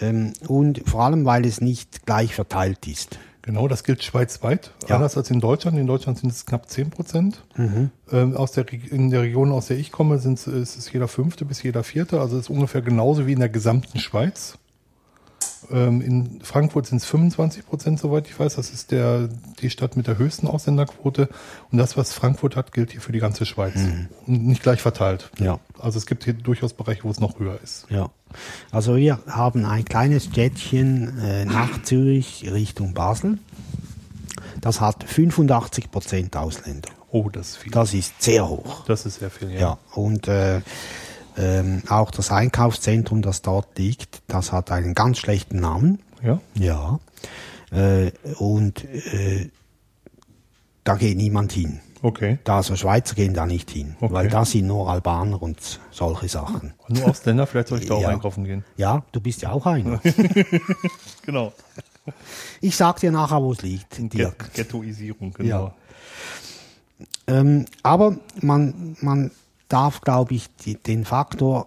Ähm, und vor allem, weil es nicht gleich verteilt ist. Genau, das gilt schweizweit, Ja. anders als in Deutschland. In Deutschland sind es knapp 10 Prozent. Ähm, aus der, in der Region, aus der ich komme, sind es, ist es jeder fünfte bis jeder vierte. Also es ist ungefähr genauso wie in der gesamten Schweiz. Ähm, in Frankfurt sind es 25 Prozent, soweit ich weiß. Das ist der, die Stadt mit der höchsten Ausländerquote. Und das, was Frankfurt hat, gilt hier für die ganze Schweiz. Und nicht gleich verteilt. Ja. Also es gibt hier durchaus Bereiche, wo es noch höher ist. Ja. Also wir haben ein kleines Städtchen äh, nach Zürich Richtung Basel. Das hat 85 Prozent Ausländer. Oh, das ist viel. Das ist sehr hoch. Das ist sehr viel, ja. Ja, und äh, ähm, auch das Einkaufszentrum, das dort liegt, das hat einen ganz schlechten Namen. Ja? Ja. Äh, und äh, da geht niemand hin. Okay. Da, also Schweizer gehen da nicht hin, Okay. weil da sind nur Albaner und solche Sachen. Nur Ausländer, vielleicht soll ich da auch Ja. einkaufen gehen. Ja, du bist ja auch einer. [laughs] Genau. Ich sag dir nachher, wo es liegt, Dirk. Ghettoisierung, genau. Ja. Ähm, aber man, man darf, glaube ich, die, den Faktor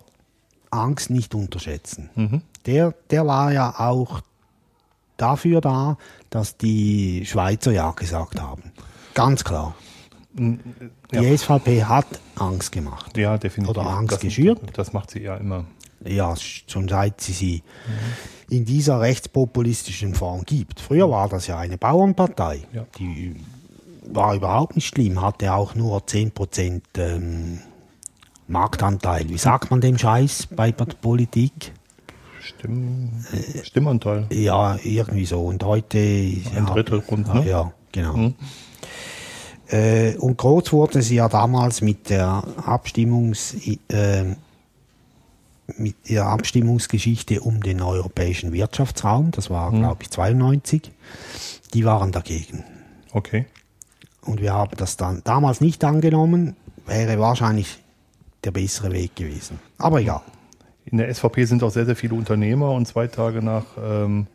Angst nicht unterschätzen. Mhm. Der, der war ja auch dafür da, dass die Schweizer Ja gesagt haben. Ganz klar. Mm, Die Ja, SVP hat Angst gemacht. ja definitiv. Oder Angst das, geschürt. Das macht sie ja immer. Ja, schon seit sie sie in dieser rechtspopulistischen Form gibt. Früher war das ja eine Bauernpartei. Ja. Die war überhaupt nicht schlimm, hatte auch nur 10% ähm, Marktanteil. Wie sagt man dem Scheiß bei der Politik? Stimm, Stimmanteil. Ja, irgendwie so. Und heute. Ein Drittel rund, ne? Ja, genau. Mhm. Äh, und groß wurde sie ja damals mit der Abstimmungs, äh, mit der Abstimmungsgeschichte um den europäischen Wirtschaftsraum. Das war, Mhm. glaube ich, 92. Die waren dagegen. Okay. Und wir haben das dann damals nicht angenommen. Wäre wahrscheinlich der bessere Weg gewesen. Aber egal. In der SVP sind auch sehr, sehr viele Unternehmer und zwei Tage nach, ähm,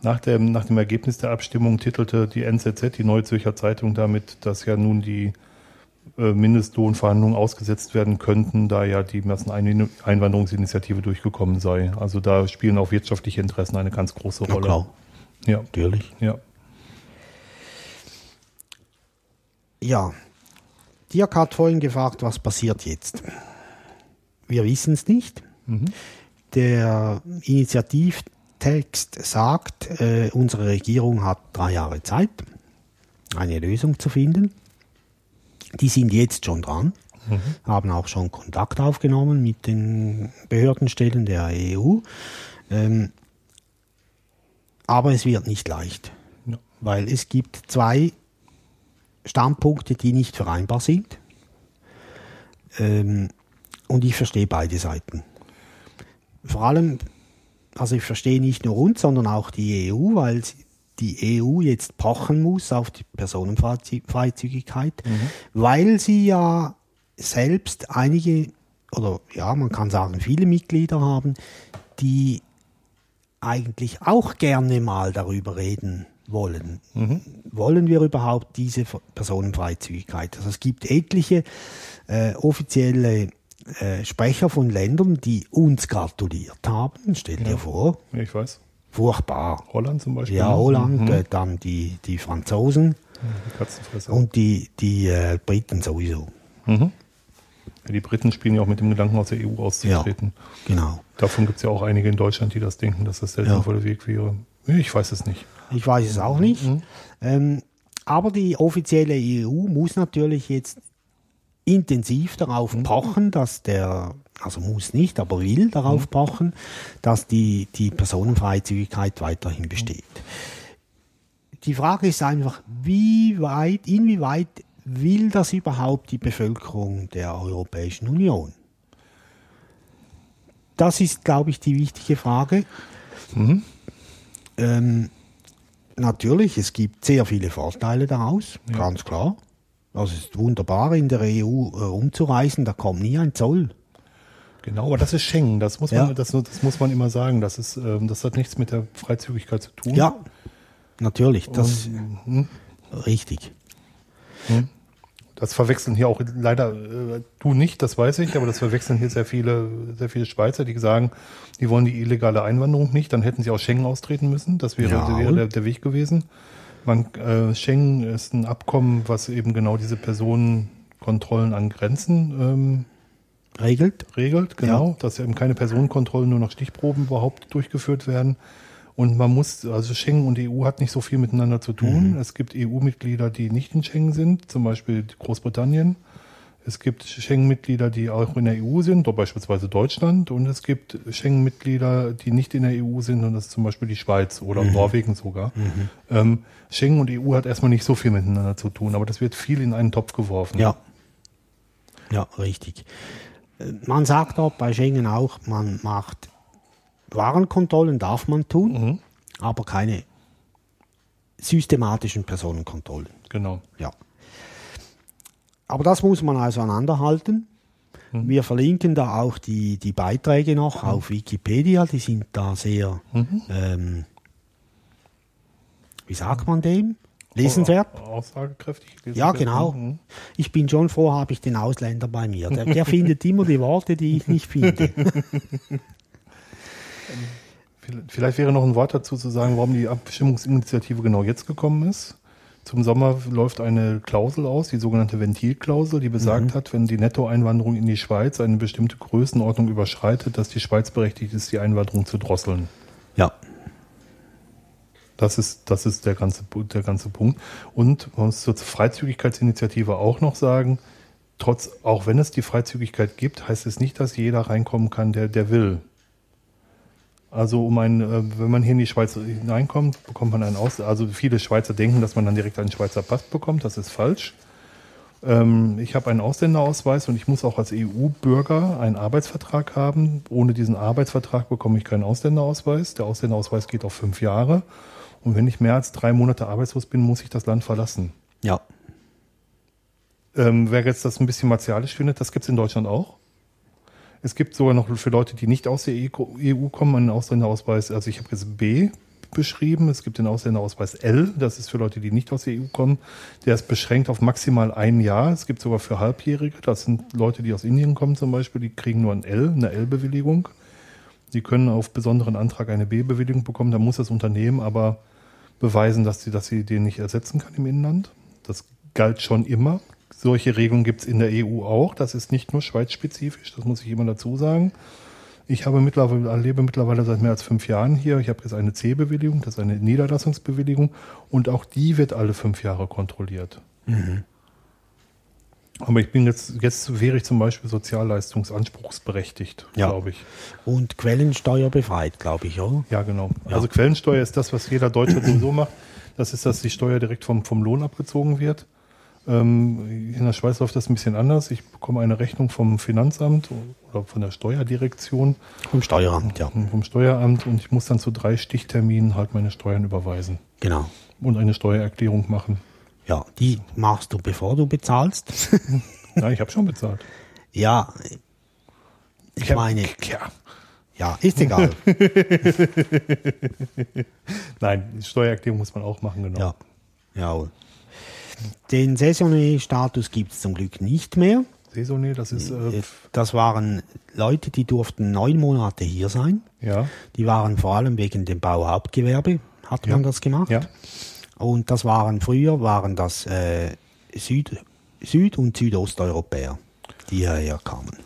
nach, dem, nach dem Ergebnis der Abstimmung titelte die NZZ, die Neue Zürcher Zeitung, damit, dass ja nun die äh, Mindestlohnverhandlungen ausgesetzt werden könnten, da ja die Masseneinwanderungsinitiative Einwanderungsinitiative durchgekommen sei. Also da spielen auch wirtschaftliche Interessen eine ganz große Rolle. klar, Ja, natürlich. ja. Ja, Dirk hat vorhin gefragt, was passiert jetzt? Wir wissen es nicht. Der Initiativtext sagt, äh, unsere Regierung hat drei Jahre Zeit, eine Lösung zu finden. Die sind jetzt schon dran, haben auch schon Kontakt aufgenommen mit den Behördenstellen der EU. Ähm, aber es wird nicht leicht, Ja. weil es gibt zwei Standpunkte, die nicht vereinbar sind. Ähm, und ich verstehe beide Seiten. Vor allem, also ich verstehe nicht nur uns, sondern auch die EU, weil die EU jetzt pochen muss auf die Personenfreizügigkeit, weil sie ja selbst einige, oder ja, man kann sagen, viele Mitglieder haben, die eigentlich auch gerne mal darüber reden wollen. Wollen wir überhaupt diese Personenfreizügigkeit? Also es gibt etliche äh, offizielle äh, Sprecher von Ländern, die uns gratuliert haben. Stell dir vor, Ja, ich weiß. furchtbar. Holland zum Beispiel. Ja, Holland, Mhm. äh, dann die, die Franzosen Die Katzenfresser. und die, die äh, Briten sowieso. Mhm. Ja, die Briten spielen ja auch mit dem Gedanken, aus der EU auszutreten. Genau. Davon gibt es ja auch einige in Deutschland, die das denken, dass das der Ja. sinnvolle Weg wäre. Ich weiß es nicht. Ich weiß es auch nicht. Ähm, aber die offizielle EU muss natürlich jetzt intensiv darauf pochen, dass der, also muss nicht, aber will darauf pochen, dass die, die Personenfreizügigkeit weiterhin besteht. Die Frage ist einfach, wie weit, inwieweit will das überhaupt die Bevölkerung der Europäischen Union? Das ist, glaube ich, die wichtige Frage. Ähm, natürlich, es gibt sehr viele Vorteile daraus, ganz klar. Also es ist wunderbar, in der EU äh, umzureisen, da kommt nie ein Zoll. Genau, aber das ist Schengen. Das muss Ja. man, das, das muss man immer sagen. Das ist, ähm, das hat nichts mit der Freizügigkeit zu tun. Ja, natürlich, das hm? richtig. Das verwechseln hier auch leider äh, du nicht, das weiß ich, aber das verwechseln hier sehr viele, sehr viele Schweizer, die sagen, die wollen die illegale Einwanderung nicht, dann hätten sie aus Schengen austreten müssen. Das wäre, Ja. wäre der, der Weg gewesen. Man, äh, Schengen ist ein Abkommen, was eben genau diese Personenkontrollen an Grenzen ähm, Regelt? regelt, genau, Ja. dass eben keine Personenkontrollen nur nach Stichproben überhaupt durchgeführt werden. Und man muss, also Schengen und EU hat nicht so viel miteinander zu tun. Es gibt EU-Mitglieder, die nicht in Schengen sind, zum Beispiel Großbritannien. Es gibt Schengen-Mitglieder, die auch in der EU sind, beispielsweise Deutschland. Und es gibt Schengen-Mitglieder, die nicht in der EU sind, und das ist zum Beispiel die Schweiz oder Norwegen sogar. Ähm, Schengen und EU hat erstmal nicht so viel miteinander zu tun, aber das wird viel in einen Topf geworfen. Ja. Ja, richtig. Äh, Man sagt dort bei Schengen auch, man macht Warenkontrollen, darf man tun, aber keine systematischen Personenkontrollen. Genau. Ja. Aber das muss man auseinanderhalten. Wir verlinken da auch die, die Beiträge noch auf Wikipedia, die sind da sehr, ähm, wie sagt man dem? Lesenswert. Aussagekräftig. Ja, lesenswert. genau. Mhm. Ich bin schon froh, habe ich den Ausländer bei mir. Der, der [laughs] findet immer die Worte, die ich nicht finde. [laughs] Vielleicht wäre noch ein Wort dazu zu sagen, warum die Abstimmungsinitiative genau jetzt gekommen ist. Zum Sommer läuft eine Klausel aus, die sogenannte Ventilklausel, die besagt hat, wenn die Nettoeinwanderung in die Schweiz eine bestimmte Größenordnung überschreitet, dass die Schweiz berechtigt ist, die Einwanderung zu drosseln. Ja. Das ist, das ist der ganze, der ganze Punkt. Und man muss zur Freizügigkeitsinitiative auch noch sagen, trotz, auch wenn es die Freizügigkeit gibt, heißt es nicht, dass jeder reinkommen kann, der, der will. Also um ein, äh, wenn man hier in die Schweiz hineinkommt, bekommt man einen Aus. Also viele Schweizer denken, dass man dann direkt einen Schweizer Pass bekommt. Das ist falsch. Ähm, ich habe einen Ausländerausweis und ich muss auch als EU-Bürger einen Arbeitsvertrag haben. Ohne diesen Arbeitsvertrag bekomme ich keinen Ausländerausweis. Der Ausländerausweis geht auf fünf Jahre. Und wenn ich mehr als drei Monate arbeitslos bin, muss ich das Land verlassen. Ja. Ähm, wer jetzt das ein bisschen martialisch findet, das gibt es in Deutschland auch. Es gibt sogar noch für Leute, die nicht aus der EU kommen, einen Ausländerausweis. Also ich habe jetzt B beschrieben. Es gibt den Ausländerausweis L. Das ist für Leute, die nicht aus der EU kommen. Der ist beschränkt auf maximal ein Jahr. Es gibt sogar für Halbjährige. Das sind Leute, die aus Indien kommen zum Beispiel. Die kriegen nur ein L, eine L-Bewilligung. Die können auf besonderen Antrag eine B-Bewilligung bekommen. Da muss das Unternehmen aber beweisen, dass sie, dass sie den nicht ersetzen kann im Inland. Das galt schon immer. Solche Regelungen gibt es in der EU auch. Das ist nicht nur schweizspezifisch, das muss ich immer dazu sagen. Ich habe mittlerweile, lebe mittlerweile seit mehr als fünf Jahren hier. Ich habe jetzt eine C-Bewilligung, das ist eine Niederlassungsbewilligung und auch die wird alle fünf Jahre kontrolliert. Aber ich bin jetzt, jetzt wäre ich zum Beispiel sozialleistungsanspruchsberechtigt, Ja. glaube ich. Und Quellensteuer befreit, glaube ich, oder? Ja, genau. Ja. Also Quellensteuer ist das, was jeder Deutsche sowieso macht. Das ist, dass die Steuer direkt vom, vom Lohn abgezogen wird. Ähm, in der Schweiz läuft das ein bisschen anders. Ich bekomme eine Rechnung vom Finanzamt oder von der Steuerdirektion, Vom Steueramt, ja. vom Steueramt und ich muss dann zu drei Stichterminen halt meine Steuern überweisen Genau. und eine Steuererklärung machen. Ja, die machst du, bevor du bezahlst. [laughs] Ja, ich habe schon bezahlt. ja, ich hab- meine, Ja. ja, ist egal. [laughs] Nein, die Steuererklärung muss man auch machen, genau. ja, jawohl. Den Saisonnier-Status gibt es zum Glück nicht mehr. Saisonnier, das ist, äh, Das waren Leute, die durften neun Monate hier sein. ja, Die waren vor allem wegen dem Bauhauptgewerbe, hat man Ja. das gemacht. ja, Und das waren früher waren das äh, Süd, Süd- und Südosteuropäer, die hierher kamen.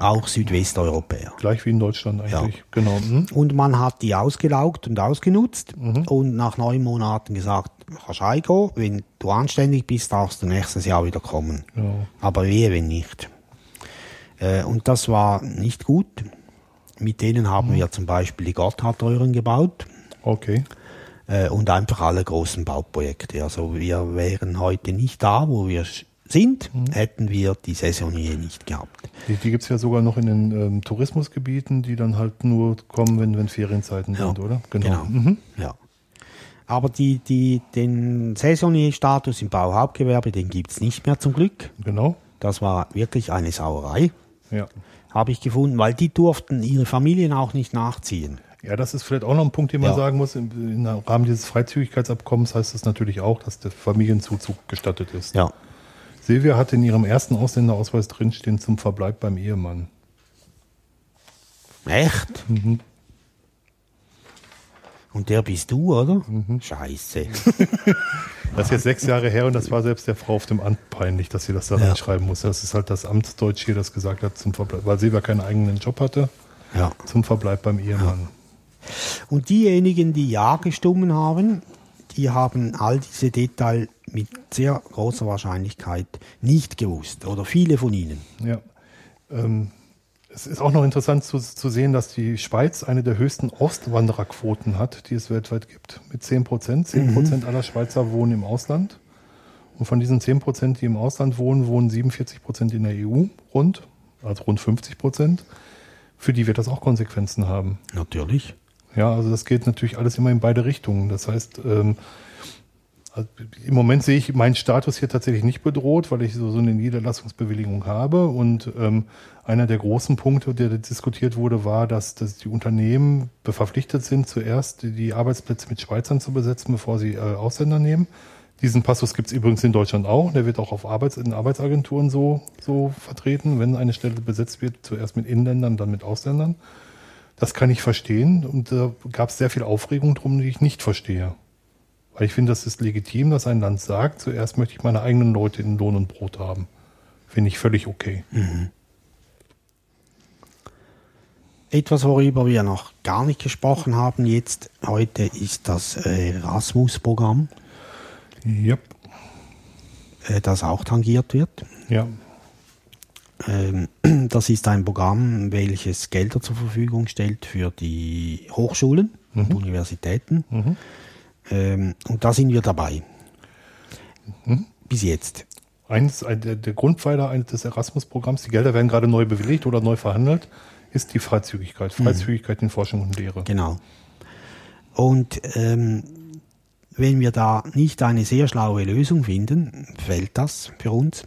Auch Südwesteuropäer. gleich wie in Deutschland eigentlich, Ja. genau. Mhm. Und man hat die ausgelaugt und ausgenutzt und nach neun Monaten gesagt, kannst heimgehen, wenn du anständig bist, darfst du nächstes Jahr wieder kommen. Genau. Aber wehe, wenn nicht. Äh, und das war nicht gut. Mit denen haben wir zum Beispiel die Gotthardröhren gebaut Okay. äh, und einfach alle großen Bauprojekte. Also wir wären heute nicht da, wo wir sind, hätten wir die Saisonier nicht gehabt. Die, die gibt es ja sogar noch in den ähm, Tourismusgebieten, die dann halt nur kommen, wenn, wenn Ferienzeiten Ja, sind, oder? Genau. Mhm. Ja. Aber die, die, den Saisonier-Status im Bauhauptgewerbe, den gibt's nicht mehr zum Glück. Genau. Das war wirklich eine Sauerei, Ja. habe ich gefunden, weil die durften ihre Familien auch nicht nachziehen. Ja, das ist vielleicht auch noch ein Punkt, den man Ja. sagen muss. Im, Im Rahmen dieses Freizügigkeitsabkommens heißt es natürlich auch, dass der Familienzuzug gestattet ist. Ja. Silvia hatte in ihrem ersten Ausländerausweis drinstehen zum Verbleib beim Ehemann. Echt? Und der bist du, oder? Mhm. Scheiße. [laughs] Das ist jetzt sechs Jahre her und das war selbst der Frau auf dem Amt peinlich, dass sie das da Ja. reinschreiben musste. Das ist halt das Amtsdeutsch hier, das gesagt hat, zum Verbleib, weil Silvia keinen eigenen Job hatte, Ja. zum Verbleib beim Ehemann. Und diejenigen, die Ja gestimmt haben, die haben all diese Details mit sehr großer Wahrscheinlichkeit nicht gewusst. Oder viele von ihnen. Ja. Ähm, es ist auch noch interessant zu, zu sehen, dass die Schweiz eine der höchsten Auswandererquoten hat, die es weltweit gibt. Mit 10 Prozent. 10 Prozent aller Schweizer wohnen im Ausland. Und von diesen 10 Prozent, die im Ausland wohnen, wohnen 47 Prozent in der EU rund, also rund 50 Prozent. Für die wird das auch Konsequenzen haben. Natürlich. Ja, also das geht natürlich alles immer in beide Richtungen. Das heißt, ähm, im Moment sehe ich meinen Status hier tatsächlich nicht bedroht, weil ich so, so eine Niederlassungsbewilligung habe. Und ähm, einer der großen Punkte, der diskutiert wurde, war, dass, dass die Unternehmen verpflichtet sind, zuerst die, die Arbeitsplätze mit Schweizern zu besetzen, bevor sie äh, Ausländer nehmen. Diesen Passus gibt es übrigens in Deutschland auch. Der wird auch auf Arbeits in Arbeitsagenturen so, so vertreten, wenn eine Stelle besetzt wird, zuerst mit Inländern, dann mit Ausländern. Das kann ich verstehen und da gab es sehr viel Aufregung drum, die ich nicht verstehe. Weil ich finde, das ist legitim, dass ein Land sagt, zuerst möchte ich meine eigenen Leute in Lohn und Brot haben. Finde ich völlig okay. Etwas, worüber wir noch gar nicht gesprochen haben jetzt heute, ist das äh, Erasmus-Programm, Ja. äh, das auch tangiert wird. Ja. Ähm, [clears throat] das ist ein Programm, welches Gelder zur Verfügung stellt für die Hochschulen und Universitäten. Ähm, und da sind wir dabei. Bis jetzt. Eines, ein, der, Grundpfeiler eines des Erasmus-Programms, die Gelder werden gerade neu bewilligt oder neu verhandelt, ist die Freizügigkeit. Freizügigkeit in Forschung und Lehre. Genau. Und ähm, wenn wir da nicht eine sehr schlaue Lösung finden, fällt das für uns.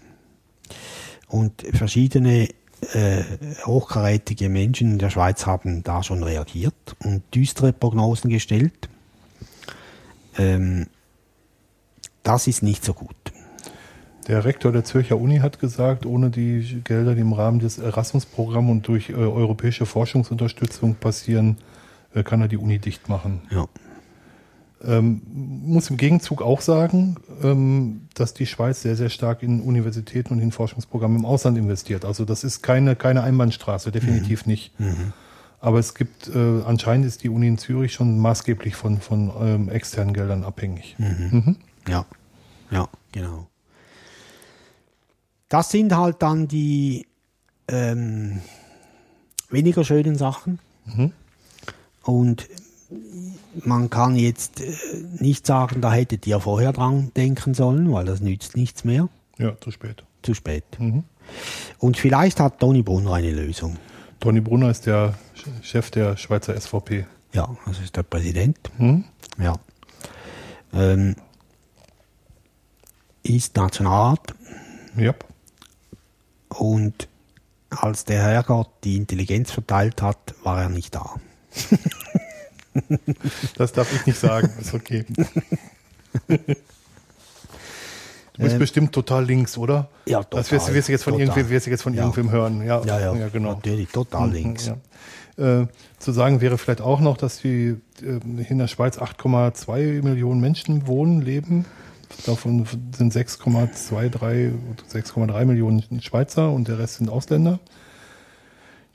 Und verschiedene äh, hochkarätige Menschen in der Schweiz haben da schon reagiert und düstere Prognosen gestellt. Ähm, das ist nicht so gut. Der Rektor der Zürcher Uni hat gesagt, ohne die Gelder, die im Rahmen des Erasmus-Programms und durch äh, europäische Forschungsunterstützung passieren, äh, kann er die Uni dicht machen. Ja. Ähm, muss im Gegenzug auch sagen, ähm, dass die Schweiz sehr, sehr stark in Universitäten und in Forschungsprogramme im Ausland investiert. Also das ist keine, keine Einbahnstraße, definitiv nicht. Aber es gibt, äh, anscheinend ist die Uni in Zürich schon maßgeblich von, von ähm, externen Geldern abhängig. Mhm. Ja, ja, genau. Das sind halt dann die ähm, weniger schönen Sachen. Und man kann jetzt äh, nicht sagen, da hättet ihr vorher dran denken sollen, weil das nützt nichts mehr. Ja, zu spät. Zu spät. Und vielleicht hat Toni Brunner eine Lösung. Toni Brunner ist der Chef der Schweizer SVP. Ja, das ist der Präsident. Hm? Ja. Ähm, ist Nationalrat Ja. und als der Herrgott die Intelligenz verteilt hat, war er nicht da. [laughs] Das darf ich nicht sagen, ist okay. [laughs] Du bist Ähm, bestimmt total links, oder? Ja, Das wirst, total, wirst du jetzt von total. irgendwem, wirst du jetzt von Ja. irgendwem hören. Ja, Ja, ja, genau. natürlich, total Mhm, links. Ja. Äh, zu sagen wäre vielleicht auch noch, dass die äh, in der Schweiz 8,2 Millionen Menschen wohnen, leben. Davon sind 6,23, 6,3 Millionen Schweizer und der Rest sind Ausländer.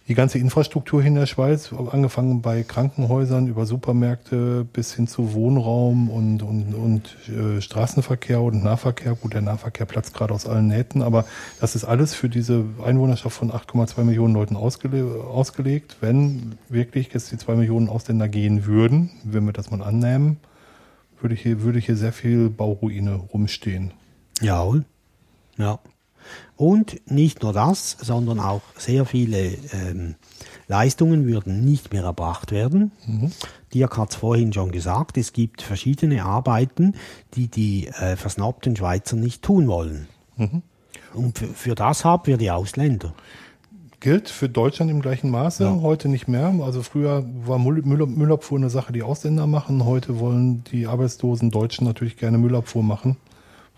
Die ganze Infrastruktur hier in der Schweiz, angefangen bei Krankenhäusern über Supermärkte bis hin zu Wohnraum und, und, und äh, Straßenverkehr und Nahverkehr. Gut, der Nahverkehr platzt gerade aus allen Nähten, aber das ist alles für diese Einwohnerschaft von 8,2 Millionen Leuten ausgele ausgelegt. Wenn wirklich jetzt die 2 Millionen Ausländer gehen würden, wenn wir das mal annehmen, würde hier, würde hier sehr viel Bauruine rumstehen. Jawohl. Ja. Und nicht nur das, sondern auch sehr viele ähm, Leistungen würden nicht mehr erbracht werden. Dirk hat es vorhin schon gesagt, es gibt verschiedene Arbeiten, die die äh, versnobten Schweizer nicht tun wollen. Und für, das haben wir die Ausländer. Gilt für Deutschland im gleichen Maße, Ja. heute nicht mehr. Also früher war Müll, Müll, Müllabfuhr eine Sache, die Ausländer machen. Heute wollen die arbeitslosen Deutschen natürlich gerne Müllabfuhr machen,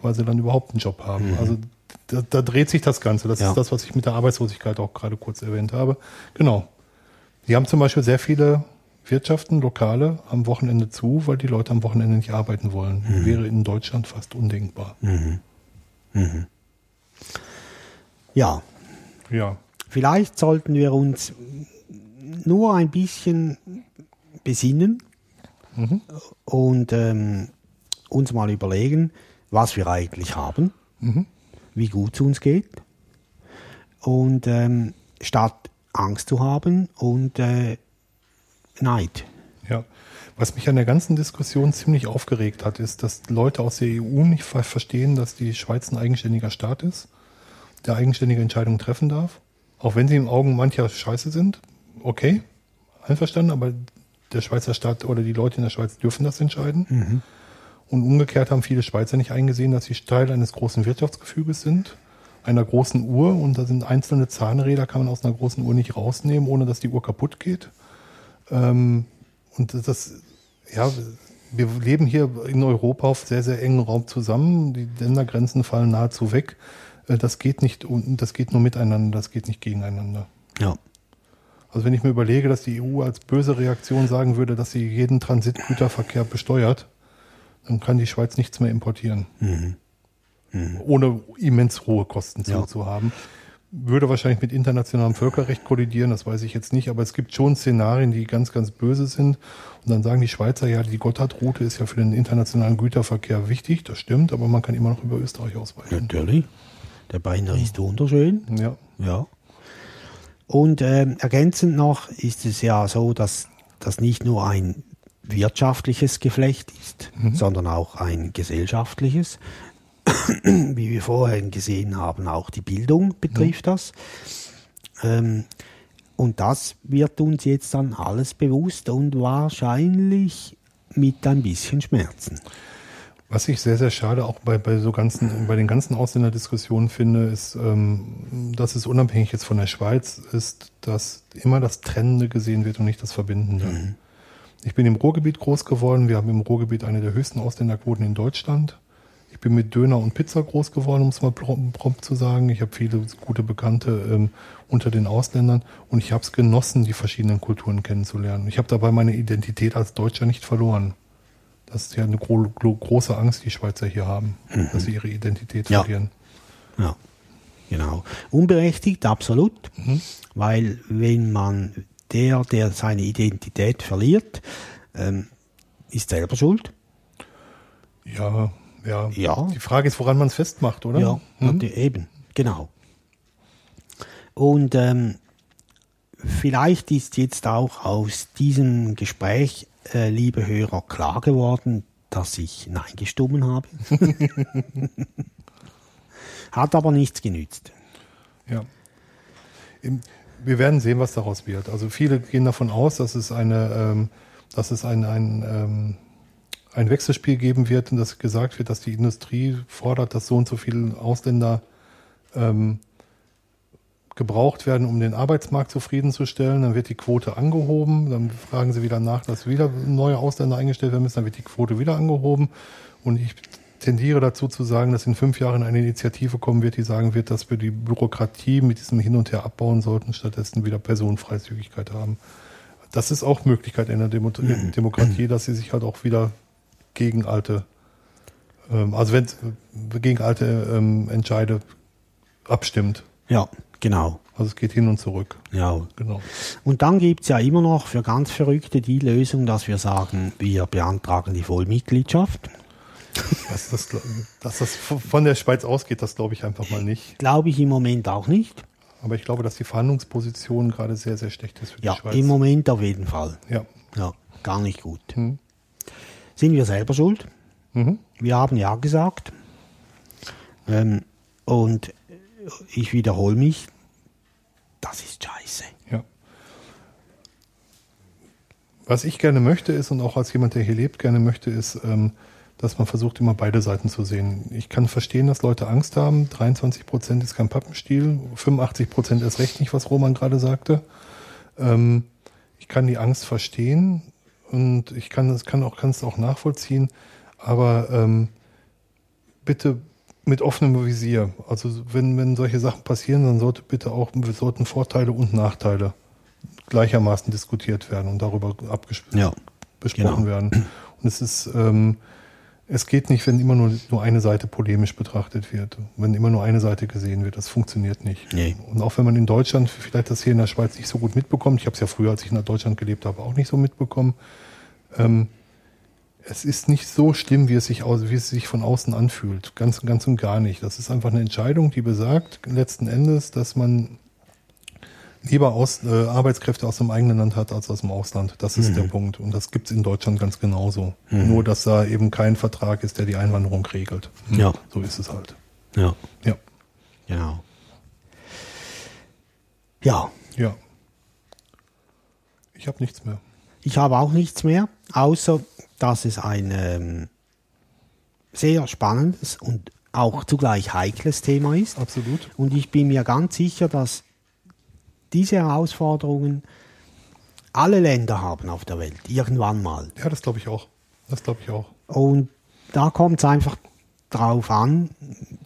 weil sie dann überhaupt einen Job haben. Also da, da dreht sich das Ganze. Das Ja. ist das, was ich mit der Arbeitslosigkeit auch gerade kurz erwähnt habe. Genau. Die haben zum Beispiel sehr viele Wirtschaften, Lokale am Wochenende zu, weil die Leute am Wochenende nicht arbeiten wollen. Wäre in Deutschland fast undenkbar. Ja, Ja. vielleicht sollten wir uns nur ein bisschen besinnen und ähm, uns mal überlegen, was wir eigentlich haben, wie gut es uns geht und ähm, statt Angst zu haben und äh, Neid. Ja, was mich an der ganzen Diskussion ziemlich aufgeregt hat, ist, dass Leute aus der EU nicht ver verstehen, dass die Schweiz ein eigenständiger Staat ist, der eigenständige Entscheidungen treffen darf. Auch wenn sie im Augen mancher scheiße sind. Okay, einverstanden, aber der Schweizer Staat oder die Leute in der Schweiz dürfen das entscheiden. Und umgekehrt haben viele Schweizer nicht eingesehen, dass sie Teil eines großen Wirtschaftsgefüges sind, einer großen Uhr und da sind einzelne Zahnräder, kann man aus einer großen Uhr nicht rausnehmen, ohne dass die Uhr kaputt geht. Ähm, und das, ja, wir leben hier in Europa auf sehr, sehr engen Raum zusammen. Die Ländergrenzen fallen nahezu weg. Äh, Das geht nicht, un- das geht nur miteinander, das geht nicht gegeneinander. Ja. Also wenn ich mir überlege, dass die EU als böse Reaktion sagen würde, dass sie jeden Transitgüterverkehr besteuert, dann kann die Schweiz nichts mehr importieren. Ohne immens hohe Kosten zu, Ja. zu haben. Würde wahrscheinlich mit internationalem Völkerrecht kollidieren, das weiß ich jetzt nicht, aber es gibt schon Szenarien, die ganz, ganz böse sind. Und dann sagen die Schweizer, ja, die Gotthardroute ist ja für den internationalen Güterverkehr wichtig, das stimmt, aber man kann immer noch über Österreich ausweichen. Natürlich. Der Beiner ist wunderschön. Ja. Ja. Und ähm, ergänzend noch ist es ja so, dass das nicht nur ein wirtschaftliches Geflecht ist, sondern auch ein gesellschaftliches. [clears throat] Wie wir vorher gesehen haben, auch die Bildung betrifft das. Ähm, und das wird uns jetzt dann alles bewusst und wahrscheinlich mit ein bisschen Schmerzen. Was ich sehr, sehr schade auch bei, bei so ganzen, bei den ganzen Ausländerdiskussionen finde, ist, ähm, dass es unabhängig jetzt von der Schweiz ist, dass immer das Trennende gesehen wird und nicht das Verbindende. Ich bin im Ruhrgebiet groß geworden. Wir haben im Ruhrgebiet eine der höchsten Ausländerquoten in Deutschland. Ich bin mit Döner und Pizza groß geworden, um es mal prompt, zu sagen. Ich habe viele gute Bekannte ähm, unter den Ausländern und ich habe es genossen, die verschiedenen Kulturen kennenzulernen. Ich habe dabei meine Identität als Deutscher nicht verloren. Das ist ja eine gro gro große Angst, die Schweizer hier haben, dass sie ihre Identität Ja. verlieren. Ja, genau. Unberechtigt, absolut. Weil wenn man der, der seine Identität verliert, ähm, ist selber schuld. Ja, ja. Ja. Die Frage ist, woran man es festmacht, oder? Ja, nat- eben, genau. Und ähm, vielleicht ist jetzt auch aus diesem Gespräch, äh, liebe Hörer, klar geworden, dass ich Nein gestummen habe. [laughs] Hat aber nichts genützt. Ja. Im- Wir werden sehen, was daraus wird. Also viele gehen davon aus, dass es eine, ähm, dass es ein, ein, ähm, ein Wechselspiel geben wird und dass gesagt wird, dass die Industrie fordert, dass so und so viele Ausländer ähm, gebraucht werden, um den Arbeitsmarkt zufriedenzustellen. Dann wird die Quote angehoben. Dann fragen sie wieder nach, dass wieder neue Ausländer eingestellt werden müssen. Dann wird die Quote wieder angehoben. Und ich tendiere dazu zu sagen, dass in fünf Jahren eine Initiative kommen wird, die sagen wird, dass wir die Bürokratie mit diesem Hin und Her abbauen sollten, stattdessen wieder Personenfreizügigkeit haben. Das ist auch Möglichkeit in der Demo Demokratie, dass sie sich halt auch wieder gegen alte, ähm, also wenn gegen alte ähm, Entscheide abstimmt. Ja, genau. Also es geht hin und zurück. Ja. Genau. Und dann gibt's ja immer noch für ganz Verrückte die Lösung, dass wir sagen, wir beantragen die Vollmitgliedschaft. Dass das, dass das von der Schweiz ausgeht, das glaube ich einfach mal nicht. Glaube ich im Moment auch nicht. Aber ich glaube, dass die Verhandlungsposition gerade sehr, sehr schlecht ist für die Ja, Schweiz. im Moment auf jeden Fall. Ja. Ja, gar nicht gut. Mhm. Sind wir selber schuld? Mhm. Wir haben ja gesagt. Ähm, und ich wiederhole mich, das ist scheiße. Ja. Was ich gerne möchte ist, und auch als jemand, der hier lebt, gerne möchte, ist, ähm, dass man versucht, immer beide Seiten zu sehen. Ich kann verstehen, dass Leute Angst haben. 23 Prozent ist kein Pappenstiel. 85 Prozent ist recht nicht, was Roman gerade sagte. Ähm, ich kann die Angst verstehen und ich kann es kann auch, kann es auch nachvollziehen. Aber ähm, bitte mit offenem Visier. Also wenn, wenn solche Sachen passieren, dann sollte bitte auch sollten Vorteile und Nachteile gleichermaßen diskutiert werden und darüber abgesprochen Ja, besprochen genau. werden. Und es ist, ähm, es geht nicht, wenn immer nur, nur eine Seite polemisch betrachtet wird, wenn immer nur eine Seite gesehen wird. Das funktioniert nicht. Nee. Und auch wenn man in Deutschland vielleicht das hier in der Schweiz nicht so gut mitbekommt, ich habe es ja früher, als ich in Deutschland gelebt habe, auch nicht so mitbekommen. Ähm, es ist nicht so schlimm, wie es sich aus, wie es sich von außen anfühlt. Ganz, ganz und gar nicht. Das ist einfach eine Entscheidung, die besagt letzten Endes, dass man lieber aus, äh, Arbeitskräfte aus dem eigenen Land hat als aus dem Ausland. Das ist der Punkt. Und das gibt's in Deutschland ganz genauso. Nur, dass da eben kein Vertrag ist, der die Einwanderung regelt. Ja. So ist es halt. Ja, Ja. genau. Ja, Ja. Ich habe nichts mehr. ich habe auch nichts mehr, außer dass es ein ähm, sehr spannendes und auch zugleich heikles Thema ist. Absolut. Und ich bin mir ganz sicher, dass diese Herausforderungen alle Länder haben auf der Welt, irgendwann mal. Ja, das glaube ich auch. das glaube ich auch. Und da kommt es einfach drauf an,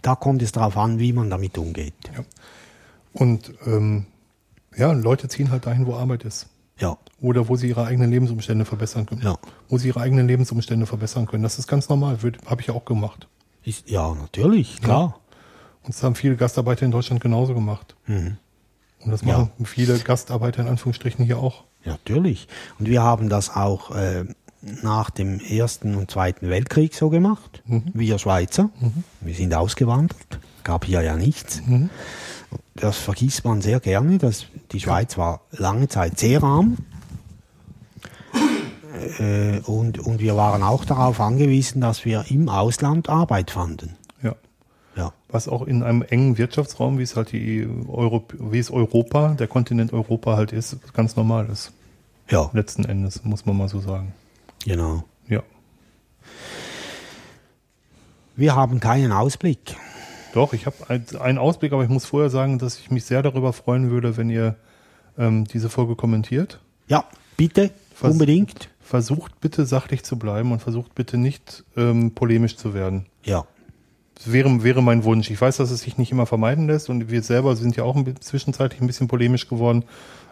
da kommt es drauf an, wie man damit umgeht. Und ähm, ja, Leute ziehen halt dahin, wo Arbeit ist. Ja, Oder wo sie ihre eigenen Lebensumstände verbessern können. Ja. Wo sie ihre eigenen Lebensumstände verbessern können. Das ist ganz normal. Habe ich ja auch gemacht. ist, ja natürlich, klar. Und das haben viele Gastarbeiter in Deutschland genauso gemacht. Und das Ja. machen viele Gastarbeiter in Anführungsstrichen hier auch. Ja, natürlich. Und wir haben das auch äh, nach dem Ersten und Zweiten Weltkrieg so gemacht, wir Schweizer. Wir sind ausgewandert, gab hier ja nichts. Das vergisst man sehr gerne, dass die Schweiz war lange Zeit sehr arm. Äh, und, und wir waren auch darauf angewiesen, dass wir im Ausland Arbeit fanden. Ja. Was auch in einem engen Wirtschaftsraum, wie es halt die Europ wie es Europa, der Kontinent Europa halt ist, ganz normal ist. ja, Letzten Endes, muss man mal so sagen. genau. Ja. Wir haben keinen Ausblick. Doch, ich habe ein- einen Ausblick, aber ich muss vorher sagen, dass ich mich sehr darüber freuen würde, wenn ihr ähm, diese Folge kommentiert. Ja, bitte, Was- unbedingt. Versucht bitte sachlich zu bleiben und versucht bitte nicht ähm, polemisch zu werden. Ja, wäre, wäre mein Wunsch. Ich weiß, dass es sich nicht immer vermeiden lässt und wir selber sind ja auch ein, bi- zwischenzeitlich ein bisschen polemisch geworden.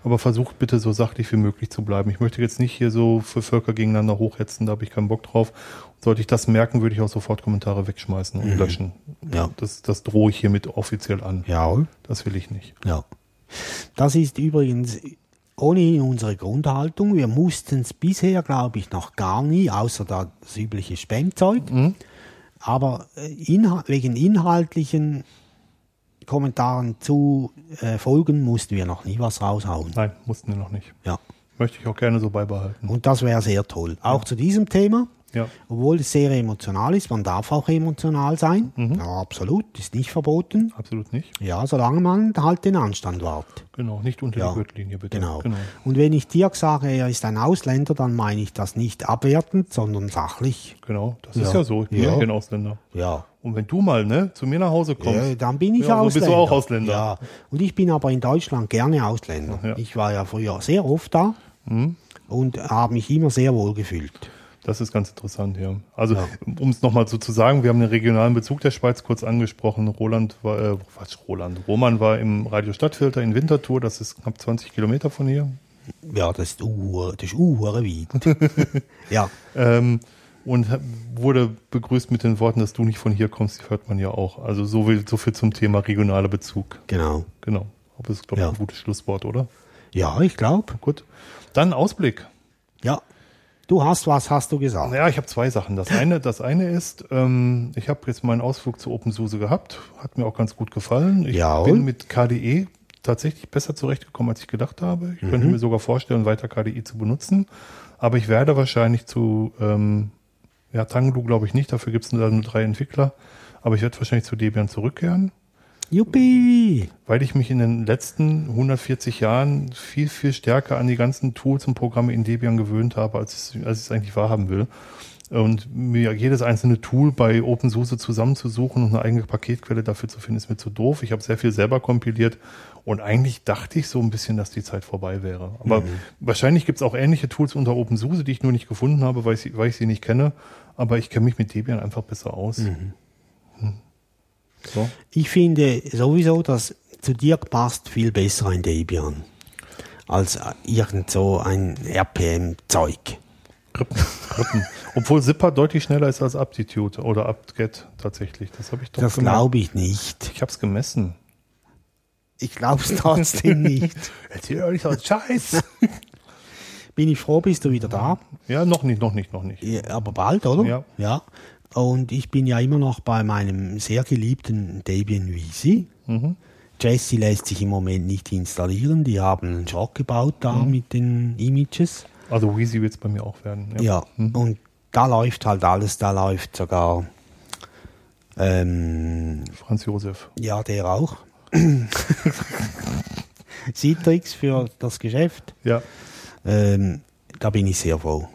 Aber versucht bitte so sachlich wie möglich zu bleiben. Ich möchte jetzt nicht hier so für Völker gegeneinander hochhetzen, da habe ich keinen Bock drauf. Sollte ich das merken, würde ich auch sofort Kommentare wegschmeißen und löschen. Ja. Das, das drohe ich hiermit offiziell an. jawohl. Das will ich nicht. Ja. Das ist übrigens ohnehin unsere Grundhaltung. Wir mussten es bisher, glaube ich, noch gar nie, außer das übliche Spamzeug. Aber äh, inha wegen inhaltlichen Kommentaren zu äh, Folgen mussten wir noch nie was raushauen. Nein, mussten wir noch nicht. Ja. Möchte ich auch gerne so beibehalten. Und das wäre sehr toll. Auch zu diesem Thema. Ja. Obwohl es sehr emotional ist, man darf auch emotional sein. Ja, absolut, ist nicht verboten. Absolut nicht. Ja, solange man halt den Anstand wahrt. Genau, nicht unter Ja, die Gürtellinie bitte. Genau. genau. Und wenn ich Dirk sage, er ist ein Ausländer, dann meine ich das nicht abwertend, sondern sachlich. Genau, das Ja. ist ja so. Ich bin Ja. kein Ausländer. Ja. Und wenn du mal ne, zu mir nach Hause kommst, Ja, dann bin ich Ja, Ausländer. bist du auch Ausländer. Ja. Und ich bin aber in Deutschland gerne Ausländer. Ja. Mhm. Ich war ja früher sehr oft da und habe mich immer sehr wohl gefühlt. Das ist ganz interessant, ja. Also, um es nochmal so zu sagen, wir haben den regionalen Bezug der Schweiz kurz angesprochen. Roland war, äh, was, Roland? Roman war im Radio Stadtfilter in Winterthur, das ist knapp 20 Kilometer von hier. Ja, das ist uh, das ist uh, weit. [laughs] ja, Ähm, und wurde begrüßt mit den Worten, dass du nicht von hier kommst, die hört man ja auch. Also so viel, so viel zum Thema regionaler Bezug. genau. Genau. Aber das ist, glaube ich, Ja. ein gutes Schlusswort, oder? Ja, ich glaube. Gut. Dann Ausblick. Ja. Du hast was, hast du gesagt. Ja, ich habe zwei Sachen. Das eine, das eine ist, ähm, ich habe jetzt meinen Ausflug zu OpenSUSE gehabt, hat mir auch ganz gut gefallen. Ich Ja, bin mit KDE tatsächlich besser zurechtgekommen, als ich gedacht habe. Ich Mhm. könnte mir sogar vorstellen, weiter KDE zu benutzen. Aber ich werde wahrscheinlich zu, ähm, ja, Tanglu glaube ich nicht, dafür gibt es nur drei Entwickler. Aber ich werde wahrscheinlich zu Debian zurückkehren, Juppie! weil ich mich in den letzten 140 Jahren viel, viel stärker an die ganzen Tools und Programme in Debian gewöhnt habe, als, ich- als ich es eigentlich wahrhaben will. Und mir jedes einzelne Tool bei OpenSUSE zusammenzusuchen und eine eigene Paketquelle dafür zu finden, ist mir zu doof. Ich habe sehr viel selber kompiliert und eigentlich dachte ich so ein bisschen, dass die Zeit vorbei wäre. Aber wahrscheinlich gibt es auch ähnliche Tools unter OpenSUSE, die ich nur nicht gefunden habe, weil ich, sie- weil ich sie nicht kenne. Aber ich kenne mich mit Debian einfach besser aus. Hm. So. Ich finde sowieso, dass zu dir passt viel besser ein Debian als äh, irgend so ein RPM-Zeug. Rippen, Rippen. Obwohl Zipper deutlich schneller ist als Aptitude oder apt-get tatsächlich. Das habe ich doch Das glaube ich nicht. Ich habe es gemessen. Ich glaube es trotzdem [laughs] nicht. Erzähl so einen Scheiß. Bin ich froh, bist du wieder da. ja, noch nicht, noch nicht, noch nicht. Ja, aber bald, oder? Ja. ja. Und ich bin ja immer noch bei meinem sehr geliebten Debian Visi. Mhm. Jesse lässt sich im Moment nicht installieren. Die haben einen Schock gebaut da Mhm. mit den Images. Also Wheezy wird es bei mir auch werden. Ja, und da läuft halt alles, da läuft sogar, ähm, Franz Josef. ja, der auch. [laughs] Citrix für das Geschäft. Ja, Ähm, da bin ich sehr froh.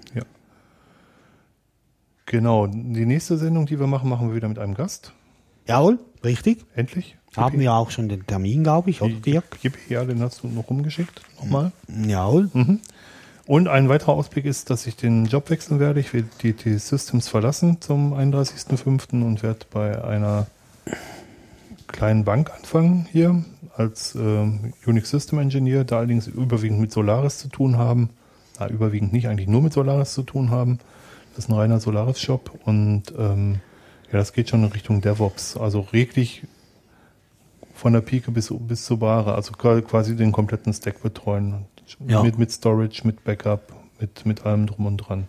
Genau. Die nächste Sendung, die wir machen, machen wir wieder mit einem Gast. Jawohl, richtig. Endlich. Haben wir auch schon den Termin, glaube ich, oder Dirk? Ja, den hast du noch rumgeschickt. Nochmal. Jawohl. Und ein weiterer Ausblick ist, dass ich den Job wechseln werde. Ich werde die, die Systems verlassen zum 31.05. und werde bei einer kleinen Bank anfangen hier als äh, Unix System Engineer, da allerdings überwiegend mit Solaris zu tun haben. Na, überwiegend nicht, eigentlich nur mit Solaris zu tun haben. Das ist ein reiner Solaris-Shop und ähm, ja, das geht schon in Richtung DevOps. Also reglich von der Pike bis, bis zur Ware, also quasi den kompletten Stack betreuen. Ja. Mit, mit Storage, mit Backup, mit, mit allem drum und dran.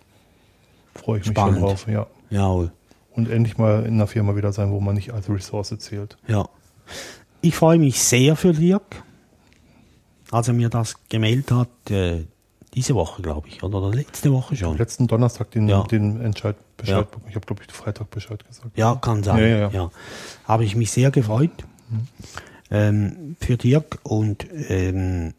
Freue ich Spannend. mich schon drauf, ja. Jawohl. Und endlich mal in einer Firma wieder sein, wo man nicht als Ressource zählt. Ja. Ich freue mich sehr für Dirk, als er mir das gemeldet hat, äh, diese Woche, glaube ich, oder letzte Woche schon. Letzten Donnerstag den, Ja. den Entscheid Bescheid Ja. bekommen. Ich habe, glaube ich, Freitag Bescheid gesagt. Ja, kann sein. Ja, Ja, ja. Habe ich mich sehr gefreut ähm, für Dirk und ähm,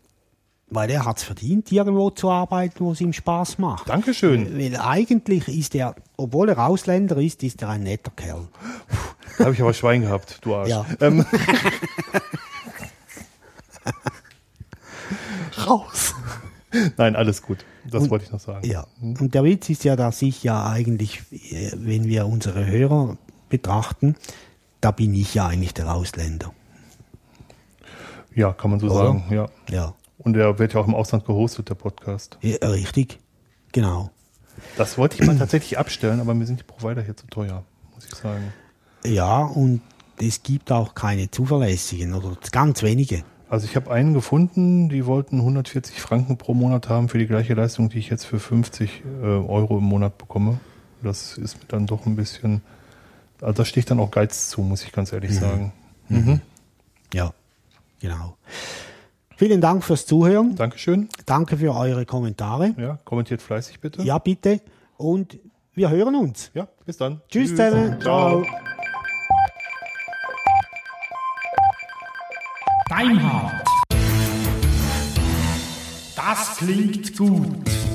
weil er hat es verdient, irgendwo zu arbeiten, wo es ihm Spaß macht. Dankeschön. Weil eigentlich ist er, obwohl er Ausländer ist, ist er ein netter Kerl. Da habe ich aber Schwein gehabt, du Arsch. Ja. Ähm, [laughs] Raus! [laughs] nein, alles gut. Das Und- wollte ich noch sagen. Ja. Und der Witz ist ja, dass ich ja eigentlich, äh, wenn wir unsere Hörer betrachten, da bin ich ja eigentlich der Ausländer. Ja, kann man so Oder? sagen, ja. Ja. Und der wird ja auch im Ausland gehostet, der Podcast. ja richtig. Genau. Das wollte ich mal tatsächlich abstellen, aber mir sind die Provider hier zu teuer, muss ich sagen. Ja, und es gibt auch keine zuverlässigen oder ganz wenige. Also ich habe einen gefunden, die wollten 140 Franken pro Monat haben für die gleiche Leistung, die ich jetzt für 50 äh, Euro im Monat bekomme. Das ist mir dann doch ein bisschen, also da stehe ich dann auch Geiz zu, muss ich ganz ehrlich sagen. Mhm. Ja, genau. Vielen Dank fürs Zuhören. Dankeschön. Danke für eure Kommentare. Ja, kommentiert fleißig bitte. Ja, bitte. Und wir hören uns. Ja, bis dann. Tschüss zusammen. Ciao. Deinhard. Das klingt gut.